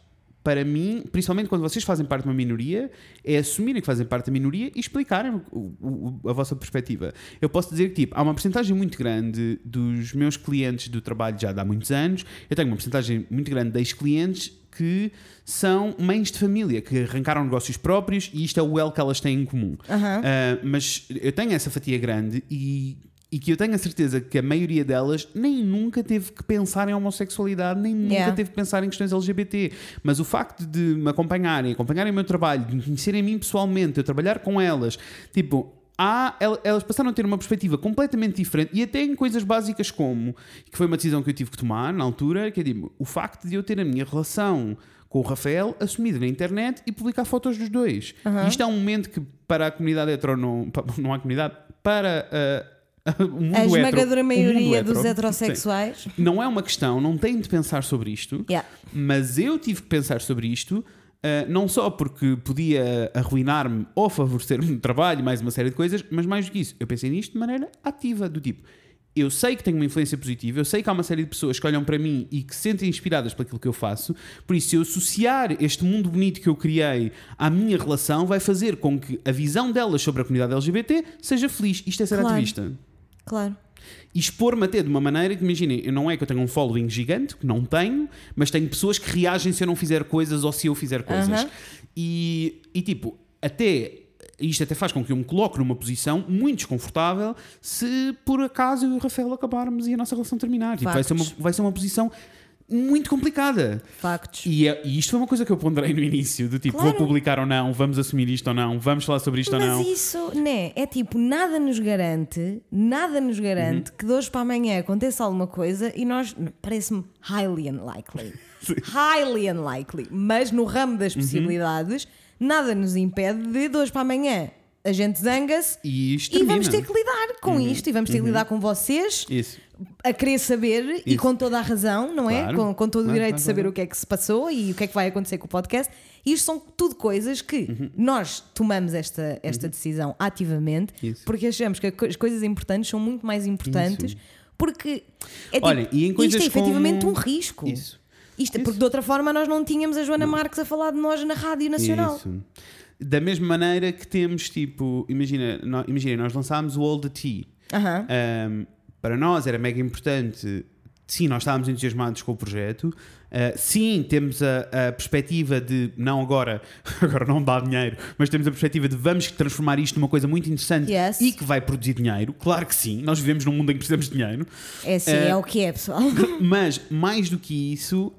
Para mim, principalmente quando vocês fazem parte de uma minoria, é assumirem que fazem parte da minoria e explicarem o- o- a vossa perspectiva. Eu posso dizer que tipo, há uma porcentagem muito grande dos meus clientes do trabalho já há muitos anos, eu tenho uma porcentagem muito grande de ex-clientes que são mães de família, que arrancaram negócios próprios e isto é o L que elas têm em comum. Aham. Uh, mas eu tenho essa fatia grande e, e que eu tenho a certeza que a maioria delas nem nunca teve que pensar em homossexualidade, nem nunca Yeah. teve que pensar em questões LGBT. Mas o facto de me acompanharem, acompanharem o meu trabalho, de me conhecerem a mim pessoalmente, eu trabalhar com elas, tipo. Há, el- elas passaram a ter uma perspectiva completamente diferente e até em coisas básicas como, que foi uma decisão que eu tive que tomar na altura, que é tipo, o facto de eu ter a minha relação com o Rafael assumida na internet e publicar fotos dos dois. Isto é um momento que para a comunidade hetero não, não há comunidade, para ah, mundo A hetero- esmagadora o mundo maioria dos hetero, heterossexuais. sim, não é uma questão, não têm de pensar sobre isto, Yeah. mas eu tive que pensar sobre isto. ah, não só porque podia arruinar-me ou favorecer-me no trabalho, mais uma série de coisas, mas mais do que isso, eu pensei nisto de maneira ativa, do tipo, eu sei que tenho uma influência positiva, eu sei que há uma série de pessoas que olham para mim e que se sentem inspiradas aquilo que eu faço, por isso, se eu associar este mundo bonito que eu criei à minha relação, vai fazer com que a visão delas sobre a comunidade LGBT seja feliz. Isto é ser Claro. ativista Claro. e expor-me até de uma maneira que, imaginem, não é que eu tenha um following gigante, que não tenho, mas tenho pessoas que reagem se eu não fizer coisas ou se eu fizer coisas. Aham. E, e tipo, até. Isto até faz com que eu me coloque numa posição muito desconfortável se por acaso eu e o Rafael acabarmos e a nossa relação terminar. Tipo, vai, ser uma, vai ser uma posição muito complicada. Factos. E, é- e isto foi uma coisa que eu ponderei no início: do tipo, Claro. vou publicar ou não, vamos assumir isto ou não, vamos falar sobre isto ou Mas não. isso, né? É tipo, nada nos garante, nada nos Uhum. garante que de hoje para amanhã aconteça alguma coisa e nós, parece-me highly unlikely. highly unlikely. Mas no ramo das Uhum. possibilidades, nada nos impede de de hoje para amanhã a gente zanga-se E e vamos ter que lidar com isto e vamos ter que lidar com vocês Isso. A querer saber e Isso. com toda a razão, não é? Claro. Com, com todo o direito claro, de saber claro. o que é que se passou e o que é que vai acontecer com o podcast. E isto são tudo coisas que Uhum. nós tomamos esta, esta decisão ativamente Isso. porque achamos que as coisas importantes são muito mais importantes porque é tipo, Olha, e em isto coisas é efetivamente como- um risco. Isso. Isto é porque de outra forma nós não tínhamos a Joana Marques a falar de nós na Rádio Nacional. Isso. Da mesma maneira que temos, tipo, imagina, nó- imagina nós lançámos o All the Tea. Um, para nós era mega importante. Sim, nós estávamos entusiasmados com o projeto. Uh, sim, temos a, a perspectiva de, não agora, agora não dá dinheiro, mas temos a perspectiva de vamos transformar isto numa coisa muito interessante Yes. e que vai produzir dinheiro. Claro que sim, nós vivemos num mundo em que precisamos de dinheiro. É assim, Eh, é o que é, pessoal. Mas mais do que isso,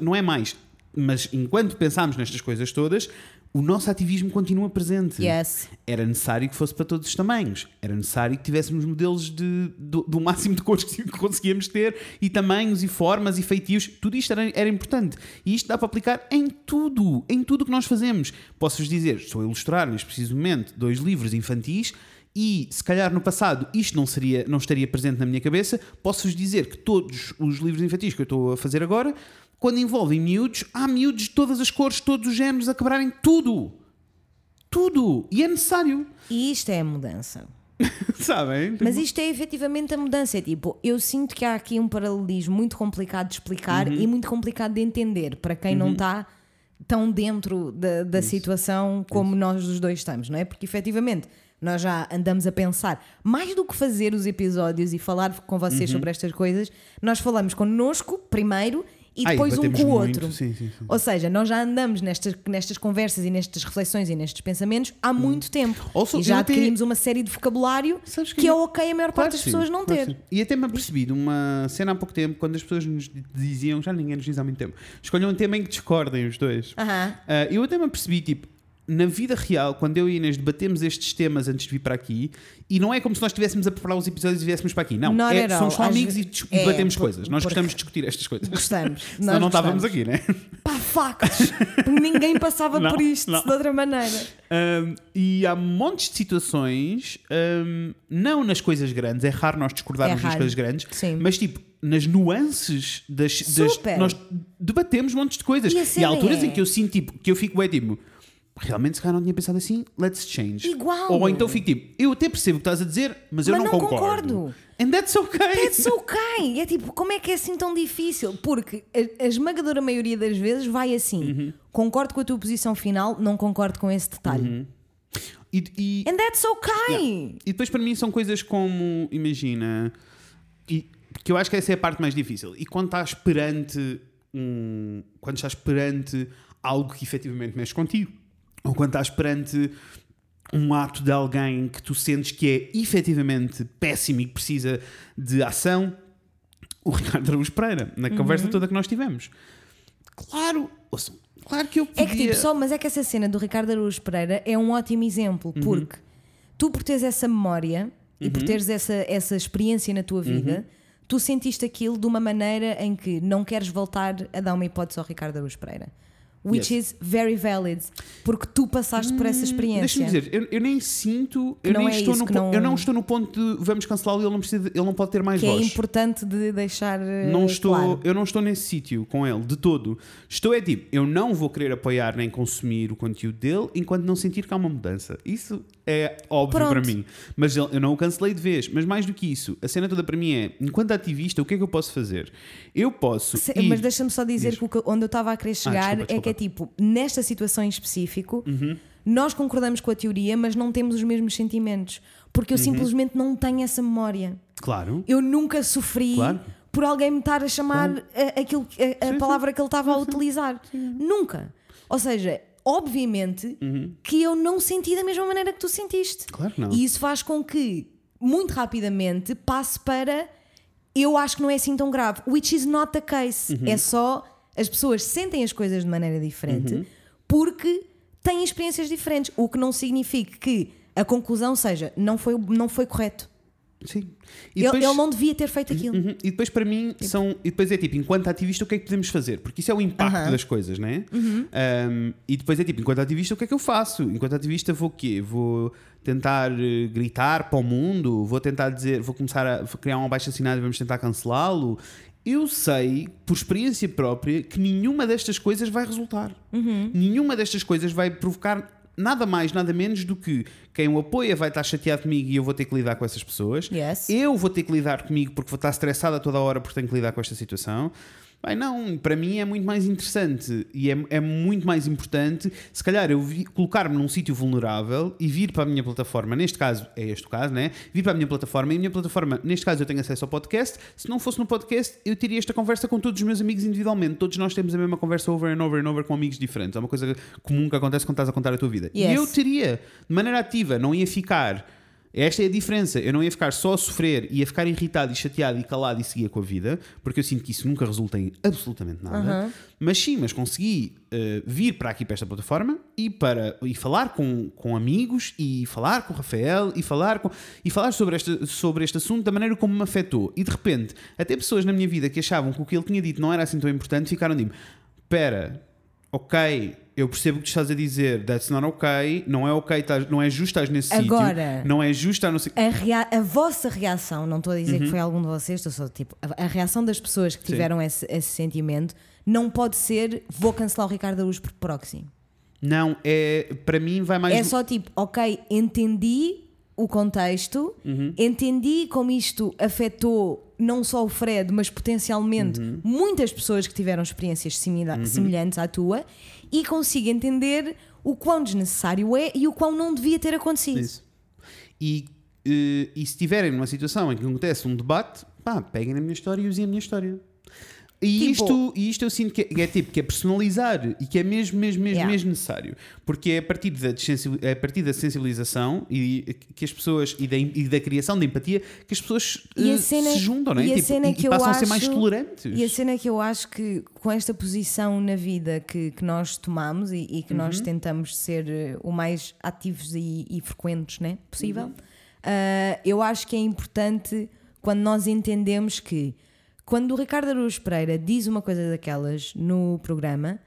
não é mais, mas enquanto pensámos nestas coisas todas, o nosso ativismo continua presente. Yes. Era necessário que fosse para todos os tamanhos. Era necessário que tivéssemos modelos de, do, do máximo de cores que conseguíamos ter e tamanhos e formas e feitios. Tudo isto era, era importante. E isto dá para aplicar em tudo, em tudo o que nós fazemos. Posso-vos dizer, estou a ilustrar neste preciso momento dois livros infantis e se calhar no passado isto não, seria, não estaria presente na minha cabeça. Posso-vos dizer que todos os livros infantis que eu estou a fazer agora, quando envolvem miúdos, há miúdos de todas as cores, todos os géneros a quebrarem tudo. Tudo. E é necessário. E isto é a mudança. Sabem? Mas isto é efetivamente a mudança. É tipo, eu sinto que há aqui um paralelismo muito complicado de explicar Uhum. e muito complicado de entender para quem não está tão dentro da, da situação como nós os dois estamos, não é? Porque efetivamente nós já andamos a pensar, mais do que fazer os episódios e falar com vocês Uhum. sobre estas coisas, nós falamos connosco primeiro e Ai, depois um batemos com o outro. Sim, sim, sim. Ou seja, nós já andamos nestas, nestas conversas e nestas reflexões e nestes pensamentos há muito tempo. Also, e já eu até- adquirimos uma série de vocabulário Sabes que, que é ok a maior Claro parte das pessoas não claro ter. E até me apercebi de uma cena há pouco tempo, quando as pessoas nos diziam, já ninguém nos diz há muito tempo, escolham um tema em que discordem os dois. Aham. Ah, eu até me apercebi, tipo, na vida real, quando eu e Inês debatemos estes temas antes de vir para aqui, e não é como se nós estivéssemos a preparar os episódios e viéssemos para aqui. Não, é, somos só amigos e é, debatemos por- coisas. Nós gostamos de discutir estas coisas. Gostamos. Senão não estávamos gostamos. aqui, né? Pá, factos. Ninguém passava Não, por isto não. de outra maneira. Um, e há montes de situações, um, não nas coisas grandes, é raro nós discordarmos É nas coisas grandes, Sim. mas tipo, nas nuances das. das- nós debatemos montes de coisas. E E, há alturas é- em que eu sinto tipo, que eu fico bem tipo. Realmente se calhar não tinha pensado assim, let's change. Igual. Ou então fico tipo, eu até percebo o que estás a dizer, mas eu Mas não, não concordo. concordo. And that's okay. That's ok. É tipo, como é que é assim tão difícil? Porque a, a esmagadora maioria das vezes vai assim. Uhum. Concordo com a tua posição final, não concordo com esse detalhe. Uhum. E, e- And that's ok. E depois para mim são coisas como, imagina, e, que eu acho que essa é a parte mais difícil. E quando estás perante um, quando estás perante algo que efetivamente mexe contigo, ou quando estás perante um ato de alguém que tu sentes que é efetivamente péssimo e que precisa de ação, o Ricardo Araújo Pereira, na Uhum. conversa toda que nós tivemos. Claro, ouçam, claro que eu podia... É que tipo, só, mas é que essa cena do Ricardo Araújo Pereira é um ótimo exemplo, Uhum. porque tu por teres essa memória e por teres essa, essa experiência na tua vida, Uhum. tu sentiste aquilo de uma maneira em que não queres voltar a dar uma hipótese ao Ricardo Araújo Pereira. Which Yes. is very valid, porque tu passaste por essa experiência. Hum, Deixa-me dizer, eu, eu nem sinto, eu, não nem é estou isso, no não- eu não estou no ponto de vamos cancelá-lo, ele não precisa, ele não pode ter mais que é voz. importante de deixar eh, Não estou, claro. eu não estou nesse sítio com ele de todo. Estou é tipo, eu não vou querer apoiar nem consumir o conteúdo dele enquanto não sentir que há uma mudança. Isso é óbvio Pronto. para mim. Mas eu não o cancelei de vez. Mas mais do que isso, a cena toda para mim é, enquanto ativista, o que é que eu posso fazer? Eu posso. Se- ir- mas deixa-me só dizer Diz. que onde eu estava a querer chegar desculpa, é que é tipo, nesta situação em específico, nós concordamos com a teoria, mas não temos os mesmos sentimentos. Porque eu simplesmente não tenho essa memória. Claro. Eu nunca sofri Claro. por alguém me estar a chamar a, aquilo, a, a palavra que ele estava a utilizar. Nunca. Ou seja, obviamente que eu não senti da mesma maneira que tu sentiste. Claro que não. E isso faz com que, muito rapidamente, passe para eu acho que não é assim tão grave. Which is not the case. É só as pessoas sentem as coisas de maneira diferente porque têm experiências diferentes. O que não significa que a conclusão seja não foi, não foi correto. Sim. E Ele, depois- ele não devia ter feito aquilo. Uhum. E depois para mim são. E depois é tipo, enquanto ativista, o que é que podemos fazer? Porque isso é o impacto das coisas, né? Uhum. Um, e depois é tipo, enquanto ativista, o que é que eu faço? Enquanto ativista, vou o quê? Vou tentar eh, gritar para o mundo? Vou tentar dizer, vou começar a vou criar um abaixo assinado e vamos tentar cancelá-lo? Eu sei, por experiência própria, que nenhuma destas coisas vai resultar. Uhum. Nenhuma destas coisas vai provocar nada mais, nada menos do que quem o apoia vai estar chateado comigo e eu vou ter que lidar com essas pessoas. Yes. Eu vou ter que lidar comigo porque vou estar estressada toda a hora porque tenho que lidar com esta situação. Bem, não, para mim é muito mais interessante e é, é muito mais importante, se calhar, eu colocar-me num sítio vulnerável e vir para a minha plataforma. Neste caso, é este o caso, né? Vir para a minha plataforma e a minha plataforma, neste caso, eu tenho acesso ao podcast. Se não fosse no podcast, eu teria esta conversa com todos os meus amigos individualmente. Todos nós temos a mesma conversa over and over and over com amigos diferentes. É uma coisa comum que acontece quando estás a contar a tua vida. Yes. E eu teria, de maneira ativa, não ia ficar. Esta é a diferença. Eu não ia ficar só a sofrer, ia ficar irritado e chateado e calado e seguia com a vida, porque eu sinto que isso nunca resulta em absolutamente nada. Mas sim, mas consegui eh, vir para aqui para esta plataforma e para e falar com, com amigos e falar com o Rafael e falar com e falar sobre este sobre este assunto da maneira como me afetou. E de repente, até pessoas na minha vida que achavam que o que ele tinha dito não era assim tão importante, ficaram de espera, ok, eu percebo o que tu estás a dizer, that's not ok, não é ok, estás- não é justo estás nesse sítio, Agora- não é justo sítio. A, rea- a vossa reação, não estou a dizer Uhum. que foi algum de vocês, estou só tipo, a, reação das pessoas que tiveram esse, esse sentimento não pode ser vou cancelar o Ricardo Araújo por proxy. Não, é, para mim vai mais... É só tipo, ok, entendi o contexto, Uhum. entendi como isto afetou não só o Fred, mas potencialmente Uhum. muitas pessoas que tiveram experiências simila- semelhantes à tua e consigo entender o quão desnecessário é e o quão não devia ter acontecido. Isso. E, eh, e se estiverem numa situação em que acontece um debate, pá, peguem na minha história e usem a minha história. E, Tipo- isto, e isto eu sinto que é, é tipo que é personalizar e que é mesmo, mesmo, mesmo, Yeah. mesmo necessário. Porque é a partir da, é a partir da sensibilização e que as pessoas e da, e da criação de empatia que as pessoas eh, cena- se juntam, não é? e a Tipo, cena e, que e eu passam a ser mais acho- tolerantes. E a cena é que eu acho que com esta posição na vida que, que nós tomamos e, e que nós tentamos ser eh, o mais ativos e, frequentes né, possível, ah, eu acho que é importante quando nós entendemos que quando o Ricardo Araújo Pereira diz uma coisa daquelas no programa,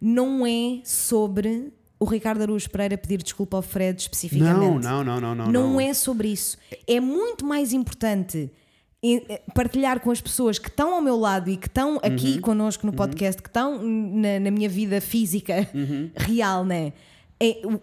não é sobre o Ricardo Araújo Pereira pedir desculpa ao Fred especificamente. não, não, não, não, não. Não é sobre isso. É muito mais importante eh, partilhar com as pessoas que estão ao meu lado e que estão aqui Uhum. connosco no podcast, que estão na, na minha vida física Uhum. real, né? é,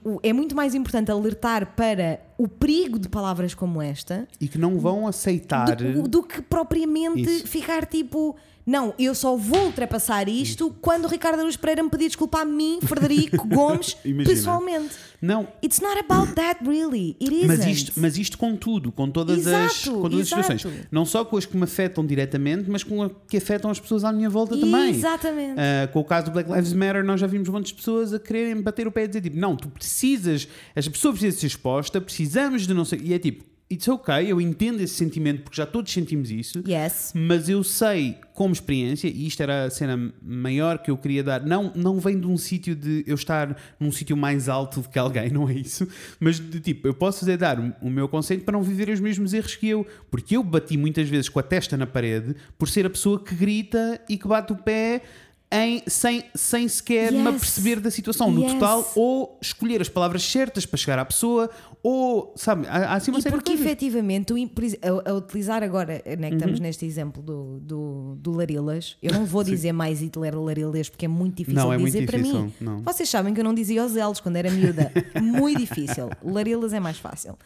o- é muito mais importante alertar para o perigo de palavras como esta E que não vão aceitar. do, do que propriamente Isso. ficar tipo. Não, eu só vou ultrapassar isto quando o Ricardo Aruz Pereira me pedir desculpa a mim, Frederico Gomes, Imagina. pessoalmente. Não, It's not about that, really. It isn't. Mas isto, mas isto com tudo, com todas as, Exato, com todas as situações. Não só com as que me afetam diretamente, mas com as que afetam as pessoas à minha volta também. Exatamente. Ah, com o caso do Black Lives Matter, nós já vimos de pessoas a quererem bater o pé e dizer tipo, não, tu precisas, esta pessoa precisa ser exposta, precisamos de não sei. E é tipo, it's ok, eu entendo esse sentimento porque já todos sentimos isso. Yes. Mas eu sei, como experiência, e isto era a cena maior que eu queria dar, não, não vem de um sítio de eu estar num sítio mais alto do que alguém, não é isso, mas de tipo, eu posso fazer dar o- meu conceito para não viver os mesmos erros que eu, porque eu bati muitas vezes com a testa na parede por ser a pessoa que grita e que bate o pé. Em, sem, sem sequer me Yes. aperceber da situação no Yes. total, ou escolher as palavras certas para chegar à pessoa, ou sabe, há, há assim uma E porque coisas. efetivamente, a, a utilizar agora, né, que Uhum. estamos neste exemplo do, do, do Larilas, eu não vou dizer mais Hitler Larilas porque é muito difícil Não, é muito dizer para mim. difícil, não. Vocês sabem que eu não dizia os L's quando era miúda. muito difícil. Larilas é mais fácil.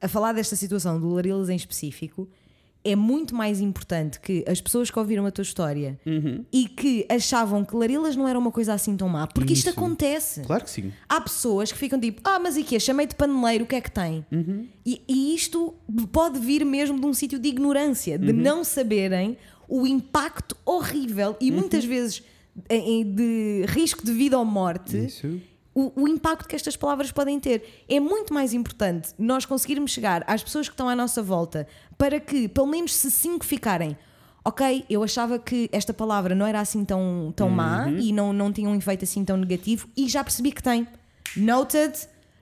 A falar desta situação do Larilas em específico, é muito mais importante que as pessoas que ouviram a tua história Uhum. e que achavam que Larilas não era uma coisa assim tão má, porque isto Isso. acontece. Claro que sim. Há pessoas que ficam tipo, ah, mas e quê? Chamei-te paneleiro, o que é que tem? Uhum. E, e isto pode vir mesmo de um sítio de ignorância, Uhum. de não saberem o impacto horrível e Uhum. muitas vezes de risco de vida ou morte. Isso. O, o impacto que estas palavras podem ter. É muito mais importante nós conseguirmos chegar às pessoas que estão à nossa volta para que, pelo menos, se cinco ficarem. Ok, eu achava que esta palavra não era assim tão, tão má Uhum. e não, não tinha um efeito assim tão negativo e já percebi que tem. Noted,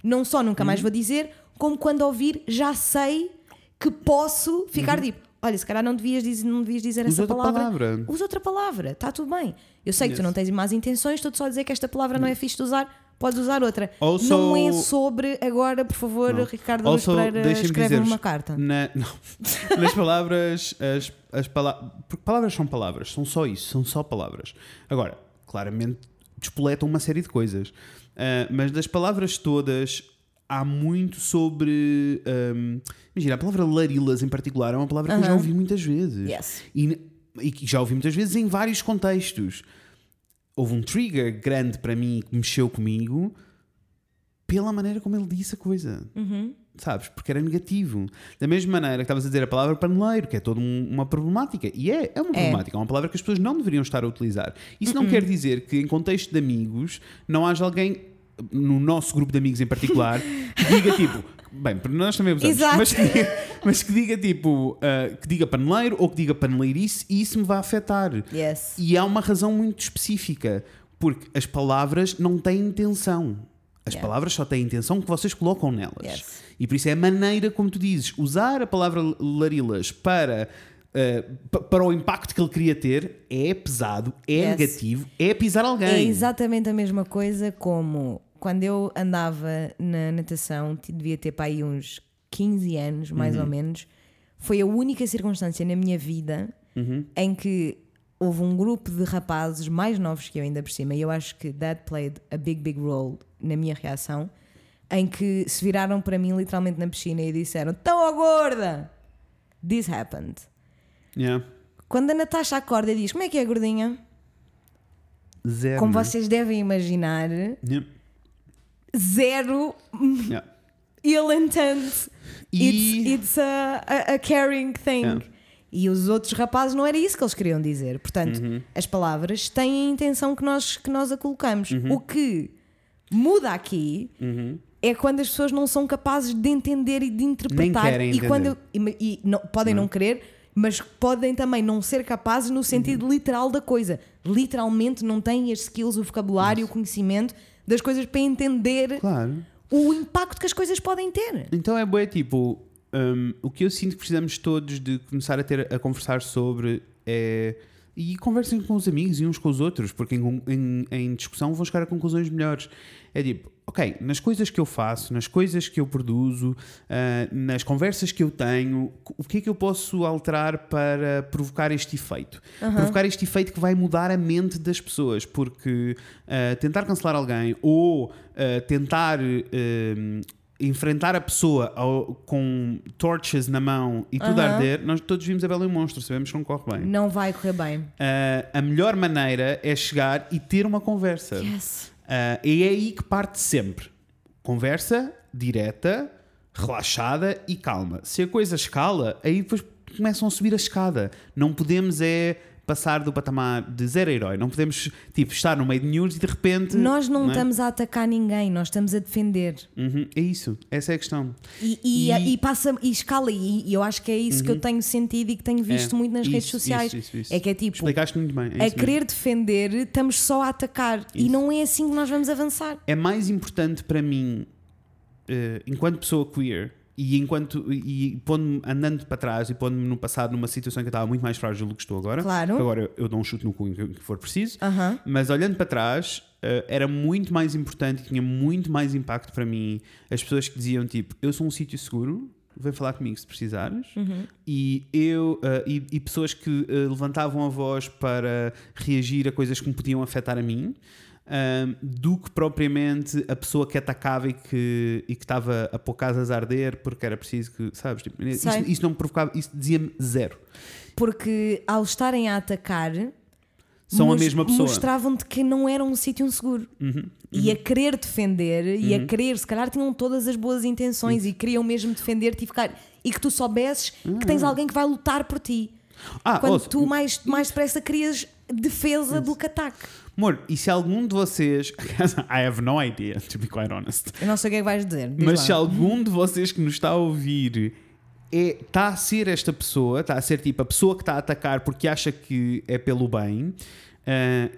não só nunca Uhum. mais vou dizer, como quando ouvir já sei que posso ficar tipo, olha, se calhar não devias dizer, não devias dizer Uhum. Usa essa palavra. palavra. Usa outra palavra, está tudo bem. Eu sei que tu não tens más intenções, estou-te só a dizer que esta palavra não é fixe de usar, podes usar outra. Also- Não é sobre agora, por favor, Ricardo Luz Also, Pereira, dizer-vos, uma carta. na- não. nas palavras, as, as palavras. Porque palavras são palavras, são só isso, são só palavras. Agora, claramente, despoletam uma série de coisas. Ah, mas das palavras todas, há muito sobre. ahm, imagina, a palavra larilas em particular é uma palavra que eu já ouvi muitas vezes. Yes. E, e que já ouvi muitas vezes em vários contextos. Houve um trigger grande para mim que mexeu comigo pela maneira como ele disse a coisa. Uhum. Sabes? Porque era negativo. Da mesma maneira que estavas a dizer a palavra paneleiro, que é toda um- uma problemática. E é, é uma problemática, é uma palavra que as pessoas não deveriam estar a utilizar. Isso Uhum. não quer dizer que, em contexto de amigos, não haja alguém, no nosso grupo de amigos em particular, que diga tipo. Bem, nós também abusamos, Exato. mas, mas que diga tipo, ah, que diga paneleiro ou que diga paneleirice e isso me vai afetar. Yes. E há uma razão muito específica, porque as palavras não têm intenção. As Yeah. palavras só têm a intenção que vocês colocam nelas. Yes. E por isso é a maneira como tu dizes, usar a palavra larilas para, pa- para o impacto que ele queria ter é pesado, é Yes. negativo, é pisar alguém. É exatamente a mesma coisa como quando eu andava na natação, devia ter para aí uns 15 anos, mais Uhum. ou menos. Foi a única circunstância na minha vida Uhum. em que houve um grupo de rapazes mais novos que eu ainda por cima, e eu acho que that played a big, big role na minha reação, em que se viraram para mim literalmente na piscina e disseram: Tão a gorda! This happened. Yeah. Quando a Natasha acorda e diz: Como é que é, gordinha? Zero. Como vocês devem imaginar, Yeah. Zero Yeah. ill intent. E- It's, it's a, a, a caring thing. Yeah. E os outros rapazes não era isso que eles queriam dizer. Portanto, Uhum. as palavras têm a intenção que nós, que nós a colocamos. Uhum. O que muda aqui é quando as pessoas não são capazes de entender e de interpretar. e quando e, e não- podem não querer, mas podem também não ser capazes no sentido Uhum. literal da coisa. Literalmente não têm as skills, o vocabulário, o conhecimento das coisas para entender Claro. o impacto que as coisas podem ter. Então é bué tipo, hum, o que eu sinto que precisamos todos de começar a ter a conversar sobre é e conversem com os amigos e uns com os outros, porque em, em, em discussão vão chegar a conclusões melhores. É tipo, ok, nas coisas que eu faço, nas coisas que eu produzo, ah, nas conversas que eu tenho, o que é que eu posso alterar para provocar este efeito? Provocar este efeito que vai mudar a mente das pessoas, porque ah, tentar cancelar alguém ou ah, tentar. enfrentar a pessoa ao- com torches na mão e tudo a Aham. arder, nós todos vimos a Bela e o Monstro, sabemos que não corre bem. Não vai correr bem. Ah, a melhor maneira é chegar e ter uma conversa. Yes. Ah, e é aí que parte sempre. Conversa direta, relaxada e calma. Se a coisa escala, aí depois começam a subir a escada. Não podemos é passar do patamar de zero herói. Não podemos tipo, estar no meio de news e de repente. Nós não, é? estamos a atacar ninguém, nós estamos a defender. Uhum, é isso. Essa é a questão. E, e, E- Uhum. e passa e escala, e, eu acho que é isso que eu tenho sentido e que tenho visto É, muito nas isso, redes sociais. isso, isso. É que é tipo, Explicaste muito bem. é a isso mesmo. querer defender, estamos só a atacar. E não é assim que nós vamos avançar. é mais importante para mim, eh, enquanto pessoa queer, e enquanto e pondo-me andando para trás e pondo-me no passado numa situação que eu estava muito mais frágil do que estou agora. Claro. Agora eu, dou um chute no cu em que, for preciso. Aham. Mas olhando para trás, eh, era muito mais importante tinha muito mais impacto para mim as pessoas que diziam tipo, eu sou um sítio seguro, vem falar comigo se precisares. E eu eh, e, e pessoas que eh, levantavam a voz para reagir a coisas que me podiam afetar a mim. Ahm, do que propriamente a pessoa que atacava e que, e que estava a pôr casas a arder porque era preciso que, sabes? Tipo, não me provocava, isso dizia-me zero. Porque ao estarem a atacar, São a mesma pessoa. Uhum. Mostravam-te que não era um sítio seguro. E a querer defender, e a querer, se calhar tinham todas as boas intenções e queriam mesmo defender-te e ficar. E que tu soubesses que tens alguém que vai lutar por ti. Ah, Quando ouça, tu mais, mais depressa querias defesa do que ataque. Amor, e se algum de vocês. I have no idea, to be quite honest. Eu não sei o que é que vais dizer. diz Mas lá. se algum de vocês que nos está a ouvir é, está a ser esta pessoa, está a ser tipo a pessoa que está a atacar porque acha que é pelo bem, ah,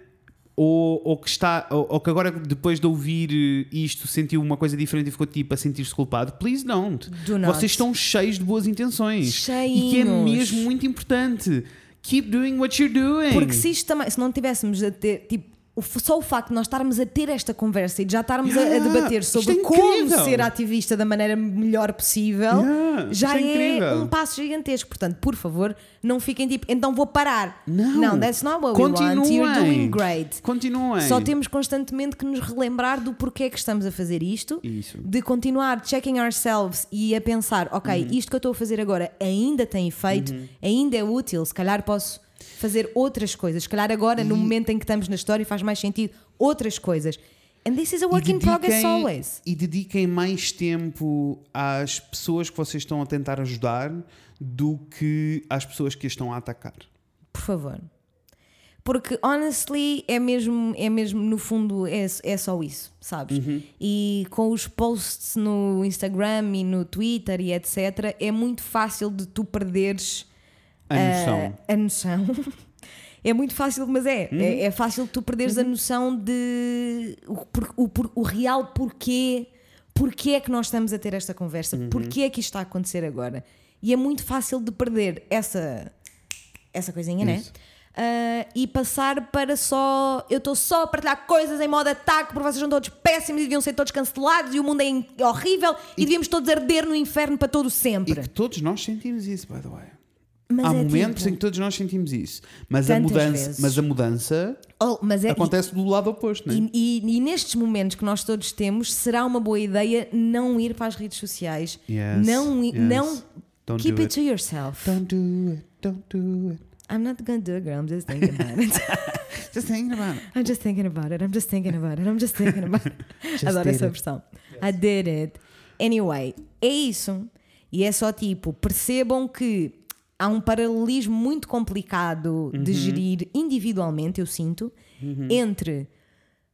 ou, ou que está, ou, ou que agora depois de ouvir isto sentiu uma coisa diferente e ficou tipo a sentir-se culpado, please don't. Do. Vocês estão cheios de boas intenções. E que é mesmo muito importante. Keep doing what you're doing. Porque se isto também, se não tivéssemos a ter, tipo, só o facto de nós estarmos a ter esta conversa e de já estarmos a- a, Yeah, debater sobre é como ser ativista da maneira melhor possível, Yeah, já é é, um passo gigantesco. Portanto, por favor, não fiquem tipo, então vou parar. Não. that's not what we want. You're Continuem. doing great. Continuem. Só temos constantemente que nos relembrar do porquê que estamos a fazer isto, Isso. de continuar checking ourselves e a pensar, ok, Uhum. isto que eu estou a fazer agora ainda tem efeito, ainda é útil, se calhar posso fazer outras coisas, se calhar agora, no momento em que estamos na história, faz mais sentido outras coisas. And this is a work E in progress always. E dediquem mais tempo às pessoas que vocês estão a tentar ajudar do que às pessoas que as estão a atacar. Por favor. Porque, honestly, é mesmo, é mesmo no fundo, é, é só isso, sabes? Uhum. E com os posts no Instagram e no Twitter e etc., é muito fácil de tu perderes A noção. a noção. É muito fácil, mas é. Uhum. É, é fácil tu perderes a noção de o, o, o real porquê. Porquê é que nós estamos a ter esta conversa? Uhum. Porquê é que isto está a acontecer agora? E é muito fácil de perder essa, essa coisinha, né? Isso. Ah, e passar para só. Eu estou só a partilhar coisas em modo ataque porque vocês são todos péssimos e deviam ser todos cancelados e o mundo é horrível e, devíamos todos arder no inferno para todo E sempre. que todos nós sentimos isso, by the way. Mas Há é momentos tipo- em que todos nós sentimos isso. Mas a, mudança, vezes. mas a mudança Oh, mas é, acontece do lado oposto, não é? E, e- e nestes momentos que nós todos temos, será uma boa ideia não ir para as redes sociais. Yes, não, yes. não Don't keep do it to yourself. Don't do it, don't do it. I'm not gonna do it, girl. I'm just thinking about it. Just thinking about it. I'm just thinking about it. I'm just thinking about it. I'm just thinking about it. Adoro did essa it. versão. I did it. Anyway, é isso. E é só tipo, percebam que há um paralelismo muito complicado de gerir individualmente, eu sinto, entre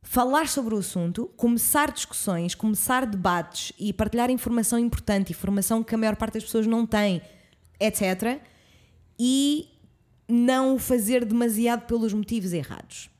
falar sobre o assunto, começar discussões, começar debates e partilhar informação importante, informação que a maior parte das pessoas não tem, etc. E não o fazer demasiado pelos motivos errados.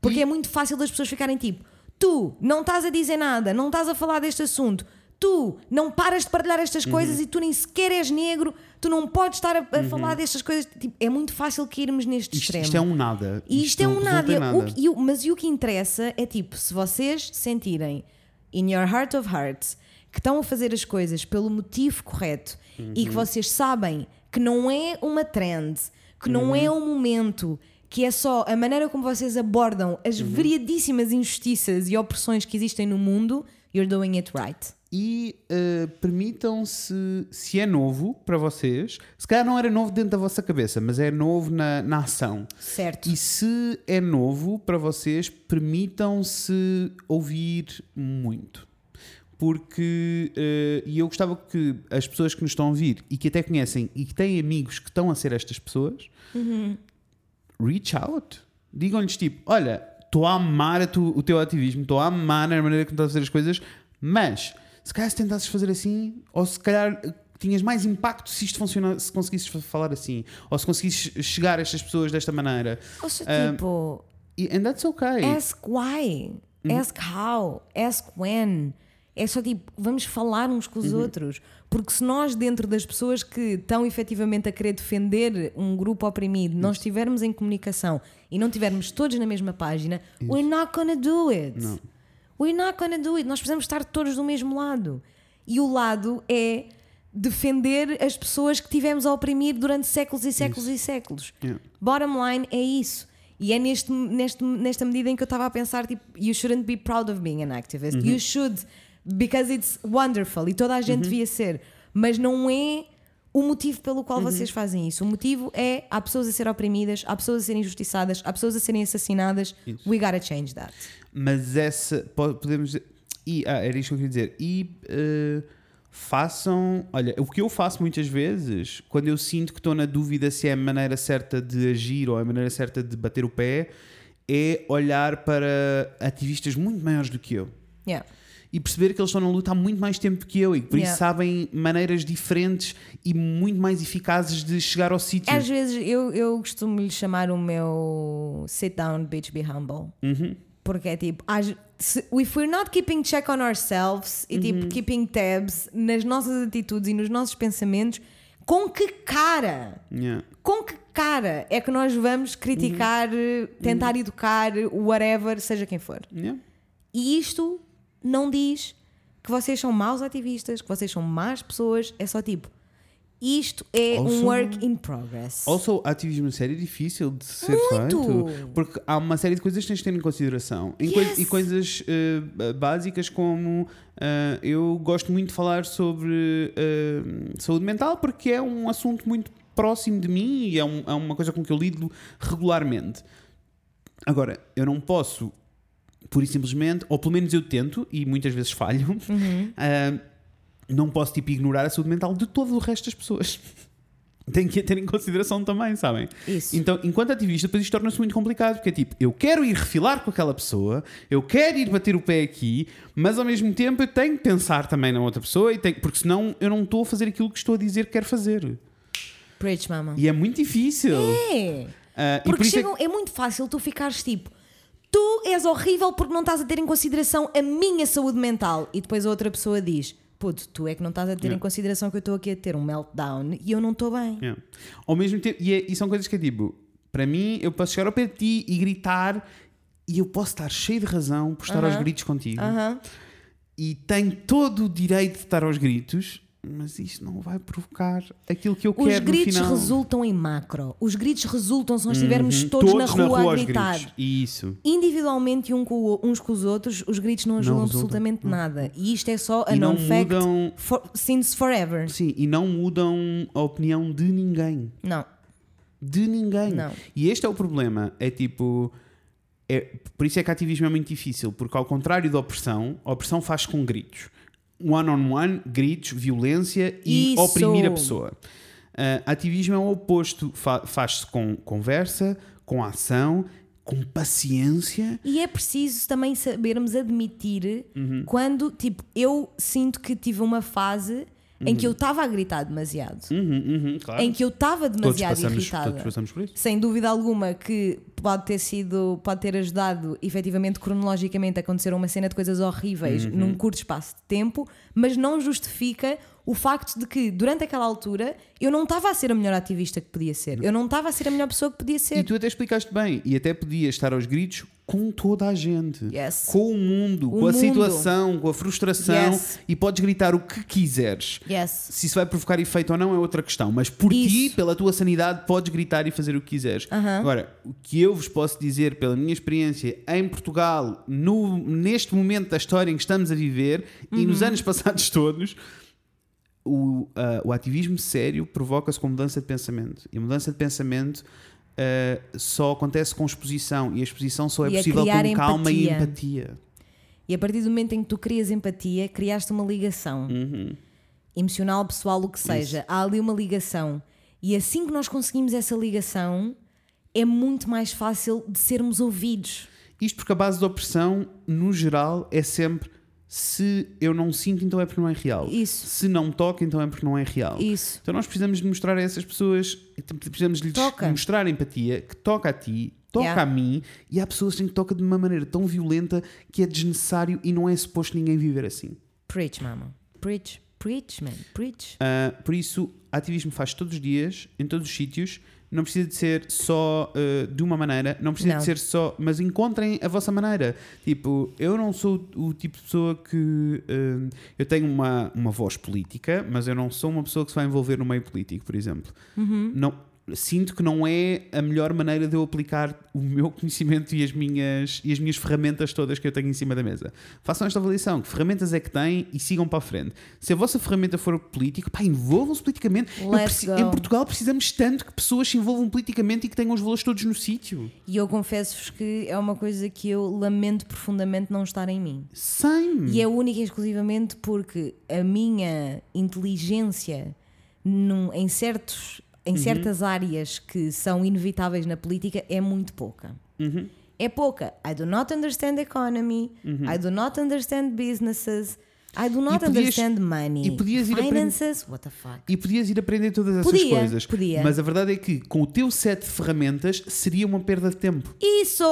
Porque é muito fácil das pessoas ficarem tipo: tu não estás a dizer nada, não estás a falar deste assunto, tu não paras de partilhar estas Uhum. coisas e tu nem sequer és negro, tu não podes estar a, a falar destas coisas. Tipo, é muito fácil cairmos neste Isto, extremo. isto é um nada. E isto, é um nada. em O e mas e o que interessa é tipo, se vocês sentirem in your heart of hearts que estão a fazer as coisas pelo motivo correto e Uhum. que vocês sabem que não é uma trend, que não Uhum. é um momento, que é só a maneira como vocês abordam as Uhum. variadíssimas injustiças e opressões que existem no mundo, you're doing it right. E uh, permitam-se, se é novo para vocês, se calhar não era novo dentro da vossa cabeça, mas é novo na, na ação. Certo. E se é novo para vocês, permitam-se ouvir muito. Porque, uh, e eu gostava que as pessoas que nos estão a ouvir e que até conhecem e que têm amigos que estão a ser estas pessoas, reach out. Digam-lhes tipo: Olha, estou a amar a tu- o teu ativismo, estou a amar a maneira como estás a fazer as coisas, mas se calhar se tentasses fazer assim, ou se calhar eh, tinhas mais impacto se isto funciona, se conseguisses fa- falar assim, ou se conseguisses chegar a estas pessoas desta maneira. Ou seja, Ah, tipo, and that's okay. ask why, Uhum. ask how, ask when. É só tipo, vamos falar uns com Uhum. os outros. Porque se nós, dentro das pessoas que estão efetivamente a querer defender um grupo oprimido, não estivermos em comunicação e não estivermos todos na mesma página, we're not gonna do it. We're not gonna do it. Nós precisamos estar todos do mesmo lado. E o lado é defender as pessoas que tivemos a oprimir durante séculos e séculos e séculos. Yeah. Bottom line é isso. E é neste, neste, nesta medida em que eu estava a pensar, tipo, you shouldn't be proud of being an activist. You should, because it's wonderful. E toda a gente devia ser. Mas não é o motivo pelo qual vocês fazem isso. O motivo é há pessoas a ser oprimidas, há pessoas a serem injustiçadas, há pessoas a serem assassinadas. We gotta change that. Mas essa, po- podemos dizer, e, ah, era isto que eu queria dizer, e eh, façam, olha, o que eu faço muitas vezes, quando eu sinto que estou na dúvida se é a maneira certa de agir ou a maneira certa de bater o pé, é olhar para ativistas muito maiores do que eu. Yeah. E perceber que eles estão na luta há muito mais tempo que eu e que por Yeah. isso sabem maneiras diferentes e muito mais eficazes de chegar ao sítio. Às vezes eu, eu costumo lhe chamar o meu sit down, bitch, be humble. Porque é tipo, se, if we're not keeping check on ourselves e tipo keeping tabs nas nossas atitudes e nos nossos pensamentos, com que cara? Yeah. Com que cara é que nós vamos criticar, tentar educar, whatever, seja quem for? Yeah. E isto não diz que vocês são maus ativistas, que vocês são más pessoas, é só tipo, isto é Also- um work in progress. Also, ativismo sério é difícil de ser Muito! feito porque há uma série de coisas que tens de ter em consideração Em Yes! e coisas eh, básicas como eh, eu gosto muito de falar sobre eh, saúde mental porque é um assunto muito próximo de mim e é, um- é uma coisa com que eu lido regularmente. Agora, eu não posso, pura e simplesmente, ou pelo menos eu tento, e muitas vezes falho, ah, não posso tipo ignorar a saúde mental de todo o resto das pessoas. Tem que a ter em consideração também, sabem? Isso. Então, enquanto ativista, depois isto torna-se muito complicado, porque é tipo, eu quero ir refilar com aquela pessoa, eu quero ir bater o pé aqui, mas ao mesmo tempo eu tenho que pensar também na outra pessoa, e tenho, porque senão eu não estou a fazer aquilo que estou a dizer que quero fazer. Preach, mama. E é muito difícil. É. E Porque por é chegam- é, muito fácil tu ficares tipo, tu és horrível porque não estás a ter em consideração a minha saúde mental. E depois a outra pessoa diz, puto, tu é que não estás a ter Yeah. em consideração que eu estou aqui a ter um meltdown e eu não estou bem. Yeah. Ao mesmo tempo, e, é- e são coisas que é tipo, para mim, eu posso chegar ao pé de ti e gritar, e eu posso estar cheio de razão por estar aos Aham. gritos contigo, Aham. e tenho todo o direito de estar aos gritos, mas isto não vai provocar aquilo que eu Os quero no gritos final. resultam em macro. Os gritos resultam se nós estivermos Uhum. todos, na rua, a aos gritar. gritos. Isso. Individualmente um com o- uns com os outros, os gritos não ajudam resultam. absolutamente nada. E isto é só a E não known fact mudam- for, since forever. Sim, e não mudam a opinião de ninguém. Não. De ninguém. Não. E este é o problema. É tipo. É, por isso é que ativismo é muito difícil, porque ao contrário da opressão, a opressão faz com gritos. One-on-one, gritos, violência e Isso. oprimir a pessoa. Ah, ativismo é o oposto. Fa- Faz-se com conversa, com ação, com paciência. E é preciso também sabermos admitir Uhum. quando, tipo, eu sinto que tive uma fase em que eu estava a gritar demasiado. Uhum, uhum, claro. Em que eu estava todos, demasiado passamos, irritada. todos passamos por isso. Sem dúvida alguma que pode ter sido, pode ter ajudado efetivamente cronologicamente a acontecer uma cena de coisas horríveis Uhum. num curto espaço de tempo, mas não justifica o facto de que durante aquela altura eu não estava a ser a melhor ativista que podia ser, eu não estava a ser a melhor pessoa que podia E ser. tu até explicaste bem, e até podias estar aos gritos com toda a gente, Yes. com o mundo, O com a mundo. situação, com a frustração, Yes. e podes gritar o que quiseres. Yes. Se isso vai provocar efeito ou não é outra questão, mas por ti, Isso. pela tua sanidade, podes gritar e fazer o que quiseres. Agora, o que eu vos posso dizer pela minha experiência em Portugal, no, neste momento da história em que estamos a viver e Uhum. nos anos passados todos, o, ah, o ativismo sério provoca-se com mudança de pensamento. E a mudança de pensamento ah, só acontece com exposição. E a exposição só é E possível com calma e empatia. empatia. E a partir do momento em que tu crias empatia, criaste uma ligação. Uhum. Emocional, pessoal, o que seja. Há ali uma ligação. E assim que nós conseguimos essa ligação, é muito mais fácil de sermos ouvidos. Isto porque a base da opressão, no geral, é sempre se eu não sinto, então é porque não é real. Isso. Se não toca, então é porque não é real. Isso. Então nós precisamos de mostrar a essas pessoas, precisamos de lhes Toca. mostrar empatia, que toca a ti, toca Yeah. a mim, e há pessoas que toca de uma maneira tão violenta que é desnecessário e não é suposto ninguém viver assim. Preach, mama. Preach. Preach, man. Preach. Ah, por isso, ativismo faz todos os dias, em todos os sítios. Não precisa de ser só ah, de uma maneira, não precisa Não. de ser só. Mas encontrem a vossa maneira. Tipo, eu não sou o tipo de pessoa que. ah, eu tenho uma, uma voz política, mas eu não sou uma pessoa que se vai envolver no meio político, por exemplo. Não, sinto que não é a melhor maneira de eu aplicar o meu conhecimento e as minhas, e as minhas ferramentas todas que eu tenho em cima da mesa. Façam esta avaliação, que ferramentas é que têm e sigam para a frente. Se a vossa ferramenta for política, pá, envolvam-se politicamente. Em Portugal precisamos tanto que pessoas se envolvam politicamente e que tenham os valores todos no sítio. E eu confesso-vos que é uma coisa que eu lamento profundamente não estar em mim. Same. E é única e exclusivamente porque a minha inteligência num- em, certos, em certas áreas que são inevitáveis na política é muito pouca. É pouca. I do not understand the economy. I do not understand businesses. I do not podias- understand money. e podias ir Finances. What the fuck? E podias ir aprender todas essas Podia, coisas. podia. Mas a verdade é que com o teu set de ferramentas seria uma perda de tempo. Isso!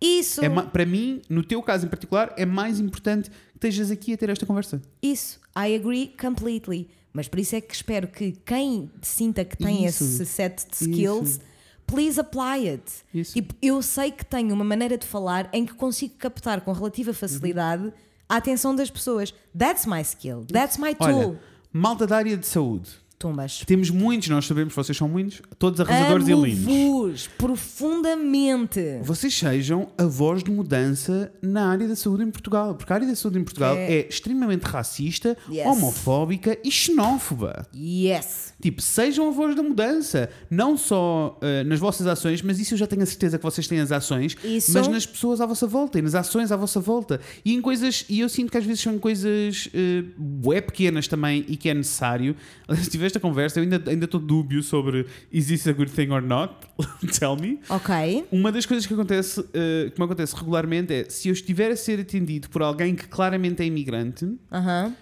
Isso! É para mim, no teu caso em particular, é mais importante que estejas aqui a ter esta conversa. Isso, I agree completely. Mas por isso é que espero que quem sinta que tem Isso. esse set de skills, Isso. please apply it. Isso. Tipo, eu sei que tenho uma maneira de falar em que consigo captar com relativa facilidade a atenção das pessoas. That's my skill. That's my tool. Olha, malta da área de saúde. Tumbas. Temos muitos, nós sabemos que vocês são muitos, todos arrasadores e lindos. Profundamente. Vocês sejam a voz de mudança na área da saúde em Portugal. Porque a área da saúde em Portugal É. é, extremamente racista, Yes. homofóbica e xenófoba. Yes. Tipo, sejam a voz da mudança. Não só eh, nas vossas ações, mas isso eu já tenho a certeza que vocês têm as ações, Isso. mas nas pessoas à vossa volta e nas ações à vossa volta. E em coisas, e eu sinto que às vezes são coisas uh, bué pequenas também e que é necessário. Se esta conversa, eu ainda ainda estou dúbio sobre is this a good thing or not? Tell me. Ok. Uma das coisas que acontece, eh, que me acontece regularmente é se eu estiver a ser atendido por alguém que claramente é imigrante, Aham.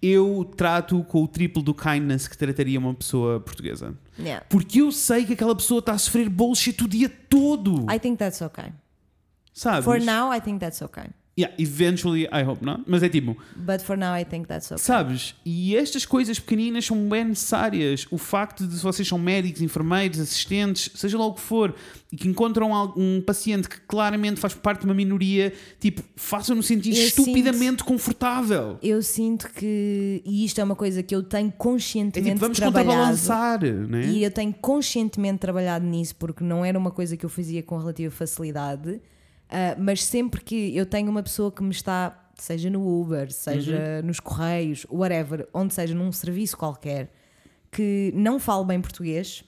eu trato com o triplo do kindness que trataria uma pessoa portuguesa. Yeah. Porque eu sei que aquela pessoa está a sofrer bullshit o dia todo. I think that's okay. Sabes? For now, I think that's okay. Yeah, eventually, I hope not. Mas é tipo, But for now, I think that's okay. sabes? E estas coisas pequeninas são bem necessárias. O facto de vocês são médicos, enfermeiros, assistentes, seja lá o que for, e que encontram um paciente que claramente faz parte de uma minoria, tipo, façam-no sentir Eu estupidamente confortável. Eu sinto que, e isto é uma coisa que eu tenho É conscientemente tipo, vamos contrabalançar, né? E eu tenho conscientemente trabalhado nisso porque não era uma coisa que eu fazia com relativa facilidade, ah, mas sempre que eu tenho uma pessoa que me está, seja no Uber, seja nos Correios, whatever, onde seja, num serviço qualquer, que não fale bem português,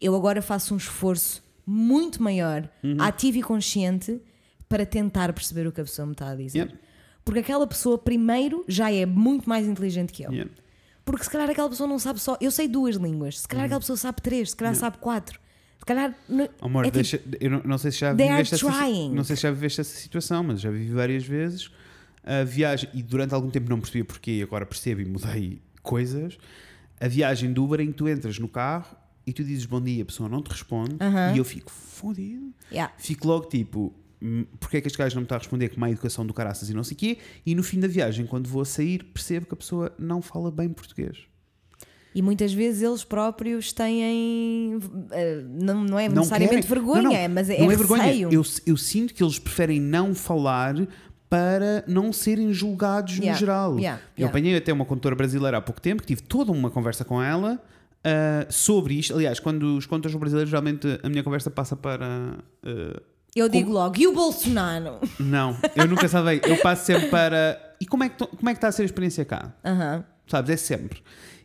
eu agora faço um esforço muito maior, ativo e consciente, para tentar perceber o que a pessoa me está a dizer. Yeah. Porque aquela pessoa, primeiro, já é muito mais inteligente que eu. Yeah. Porque se calhar aquela pessoa não sabe só. Eu sei duas línguas, se calhar aquela pessoa sabe três, se calhar sabe quatro. Se calhar. no- Amor, é tipo, deixa, eu não, não sei se já viveste essa, não sei se já viveste essa situação, mas já vivi várias vezes a viagem e durante algum tempo não percebia porquê, e agora percebo e mudei coisas. A viagem do Uber em que tu entras no carro e tu dizes bom dia, a pessoa não te responde Aham. e eu fico fodido. Yeah. Fico logo tipo, hum, porque é que este gajo não me está a responder com má educação do caraças e não sei o quê? E no fim da viagem, quando vou a sair, percebo que a pessoa não fala bem português. E muitas vezes eles próprios têm. eh, não, não é Não necessariamente querem. vergonha, Não, não, mas é, não é é vergonha. Eu, eu sinto que eles preferem não falar para não serem julgados Yeah, no geral. yeah, Eu yeah. apanhei até uma condutora brasileira há pouco tempo que tive toda uma conversa com ela ah, sobre isto. Aliás, quando os contadores brasileiros, geralmente a minha conversa passa para. ah, Eu digo logo, e o Bolsonaro? não, eu nunca sabei. Eu passo sempre para. E como é que, como é que está a ser a experiência cá? Aham, Sabes? É sempre.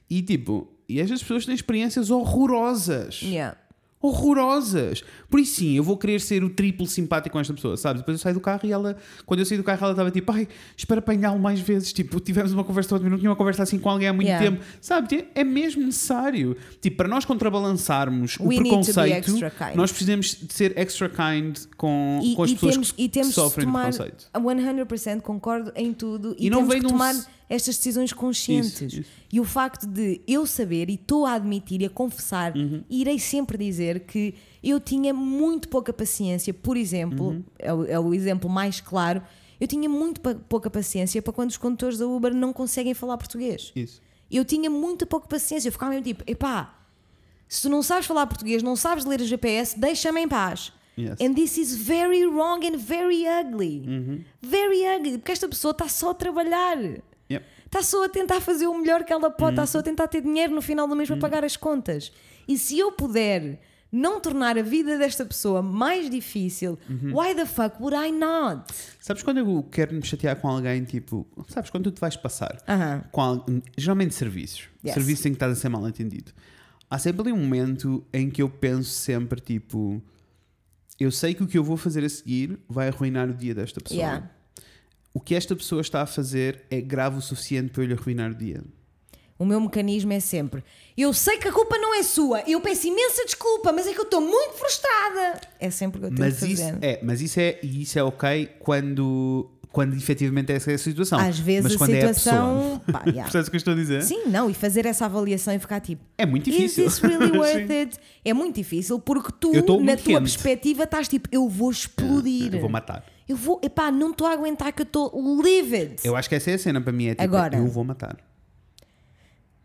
E tipo, e estas pessoas têm experiências horrorosas. yeah. horrorosas. Por isso sim, eu vou querer ser o triplo simpático com esta pessoa, sabes? Depois eu saio do carro e ela, quando eu saí do carro, ela estava tipo, ai, espero apanhá-lo mais vezes. Tipo, tivemos uma conversa eu não tinha uma conversa assim com alguém há muito Yeah. tempo, sabe? É mesmo necessário. Tipo, para nós contrabalançarmos o We be preconceito, nós precisamos de ser extra kind com, E, com as e pessoas temos, que, e temos que sofrem de preconceito. 100% concordo em tudo e, E não temos vem que um tomar s- estas decisões conscientes. Isso, isso. E o facto de eu saber e estou a admitir e a confessar, Uhum. e irei sempre dizer que eu tinha muito pouca paciência, por exemplo, Uhum. é, o, é o exemplo mais claro, eu tinha muito pouca paciência para quando os condutores da Uber não conseguem falar português. Isso. Eu tinha muito pouca paciência. Eu ficava mesmo tipo, epá, se tu não sabes falar português, não sabes ler o GPS, deixa-me em paz. Yes. And this is very wrong and very ugly. Very ugly. Porque esta pessoa está só a trabalhar. Yep. Está só a tentar fazer o melhor que ela pode. Está só a tentar ter dinheiro no final do mês para pagar as contas. E se eu puder não tornar a vida desta pessoa mais difícil, why the fuck would I not? Sabes quando eu quero me chatear com alguém, tipo, sabes quando tu te vais passar? Aham. Com al- geralmente serviços. Yes. Serviços em que estás a ser mal entendido. Há sempre ali um momento em que eu penso sempre, tipo, eu sei que o que eu vou fazer a seguir vai arruinar o dia desta pessoa. Yeah. O que esta pessoa está a fazer é grave o suficiente para eu lhe arruinar o dia. O meu mecanismo é sempre: eu sei que a culpa não é sua, eu peço imensa desculpa, mas é que eu estou muito frustrada. É sempre o que eu tenho Mas que fazer. é, mas isso é, e isso é ok quando, quando efetivamente essa é a situação. Às vezes mas a quando situação. é a pessoa. pá, yeah. Percebes o que eu estou a dizer? Sim, não, e fazer essa avaliação e ficar tipo. É muito difícil. Is this really worth it? É muito difícil porque tu, na tua quente. perspectiva, estás tipo, eu vou explodir. Eu vou matar. Eu vou, epá, não estou a aguentar que eu estou livid. Eu acho que essa é a cena para mim. É tipo, Agora. eu vou matar.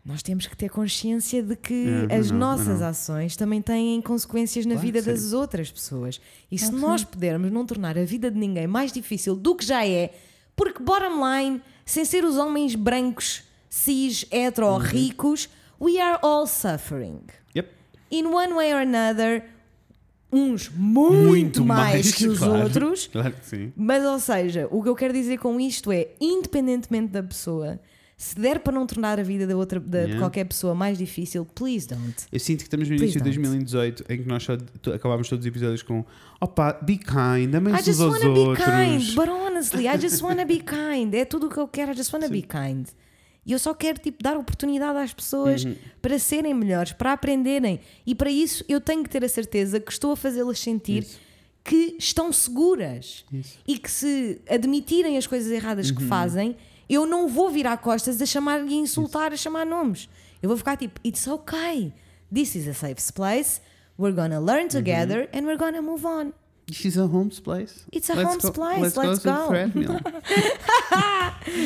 Nós temos que ter consciência de que É, as não, nossas não. ações também têm consequências na Claro vida sim. das outras pessoas. E se nós pudermos não tornar a vida de ninguém mais difícil do que já é, porque, bottom line, sem ser os homens brancos, cis, hetero Uhum. ou ricos, we are all suffering. Yep. In one way or another, uns muito, mais, que os claro. outros. Claro que sim. Mas, ou seja, o que eu quero dizer com isto é, independentemente da pessoa, se der para não tornar a vida da outra, da, de Yeah. qualquer pessoa mais difícil, please don't. Eu sinto que estamos no início de don't. 2018 em que nós só acabámos todos os episódios com opa, be kind, amem I uns just aos wanna be outros. kind, but honestly, I just wanna be kind. É tudo o que eu quero, I just wanna be kind. E eu só quero tipo, dar oportunidade às pessoas Uhum. para serem melhores, para aprenderem. E para isso eu tenho que ter a certeza que estou a fazê-las sentir Isso. que estão seguras. Isso. E que se admitirem as coisas erradas Uhum. que fazem, eu não vou virar costas a chamar e a insultar, a chamar nomes. Eu vou ficar tipo, it's okay. This is a safe place. We're gonna learn Uhum. together and we're gonna move on. Is a home's place. It's a Let's home's go- place, Let's, let's go. go.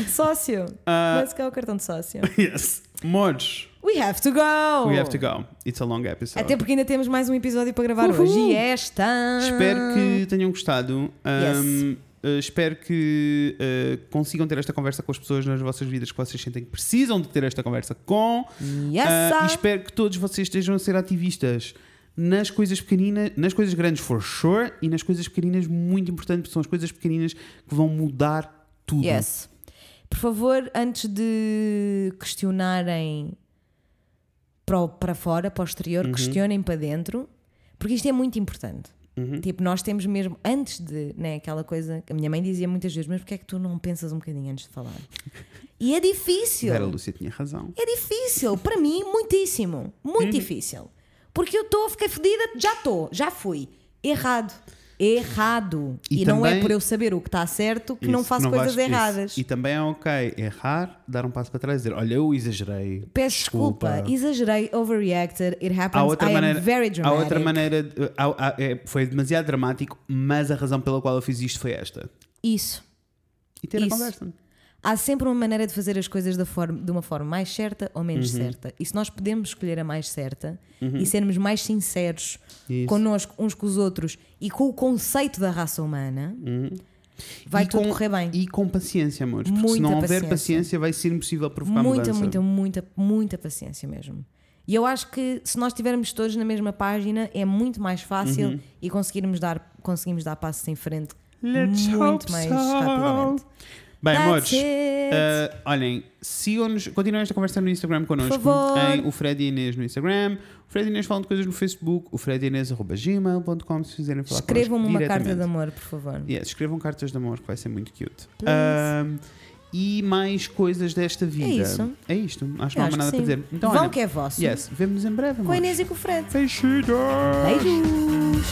Sócio. Ah. Let's go, cartão de sócio. yes. Mods. We have to go. We have to go. It's a long episode. Até porque ainda temos mais um episódio para gravar Uhul. hoje. E esta. Espero que tenham gostado. Um, uh, espero que uh, consigam ter esta conversa com as pessoas nas vossas vidas que vocês sentem que precisam de ter esta conversa com. Yes, Uh, e espero que todos vocês estejam a ser ativistas nas coisas pequeninas, nas coisas grandes for sure e nas coisas pequeninas muito importantes, porque são as coisas pequeninas que vão mudar tudo. Yes. Por favor, antes de questionarem para, para fora, para o exterior, Uhum. questionem para dentro, porque isto é muito importante. Uhum. Tipo, nós temos mesmo, antes de, né, aquela coisa que a minha mãe dizia muitas vezes, mas porque é que tu não pensas um bocadinho antes de falar? E é difícil. Vera Lúcia tinha razão. É difícil, para mim, muitíssimo. Muito difícil. Porque eu estou, fiquei fodida, já estou, já fui. Errado. errado. E, E não é também- por eu saber o que está certo que não Isso, faço vais- coisas isso. erradas. E também é ok errar, dar um passo para trás e dizer: Olha, eu exagerei. Peço desculpa. exagerei, overreacted, it happens, Há outra I maneira, am very há dramatic. outra maneira há- há- é, foi demasiado dramático, mas a razão pela qual eu fiz isto foi esta. Isso. E ter Isso. a conversa. Há sempre uma maneira de fazer as coisas da forma, de uma forma mais certa ou menos Uhum. certa. E se nós podemos escolher a mais certa e sermos mais sinceros Isso. connosco, uns com os outros e com o conceito da raça humana, vai Uhum. E tudo com- correr bem. E com paciência, amores. Porque se Muita não houver paciência. paciência, vai ser impossível provocar Muita, mudança. muita, muita, muita paciência mesmo. E eu acho que se nós estivermos todos na mesma página é muito mais fácil Uhum. e conseguirmos dar, conseguimos dar passos em frente Let's muito mais so. rapidamente. Bem, That's amores, it. eh, olhem, sigam-nos, continuem esta conversa no Instagram connosco. Em o Fred e Inês no Instagram, o Fred e Inês falam de coisas no Facebook, o Fred e Inês arroba gmail.com se quiserem falar Escrevam-me uma carta de amor, por favor. Yes, escrevam cartas de amor, que vai ser muito cute. Ahm, e mais coisas desta vida. isso. É isto. Acho que não há nada para dizer. Então, Vão olha, que é vosso. yes, vemo-nos em breve. Com a. Inês e com o Fred. Beijinhos. Beijos!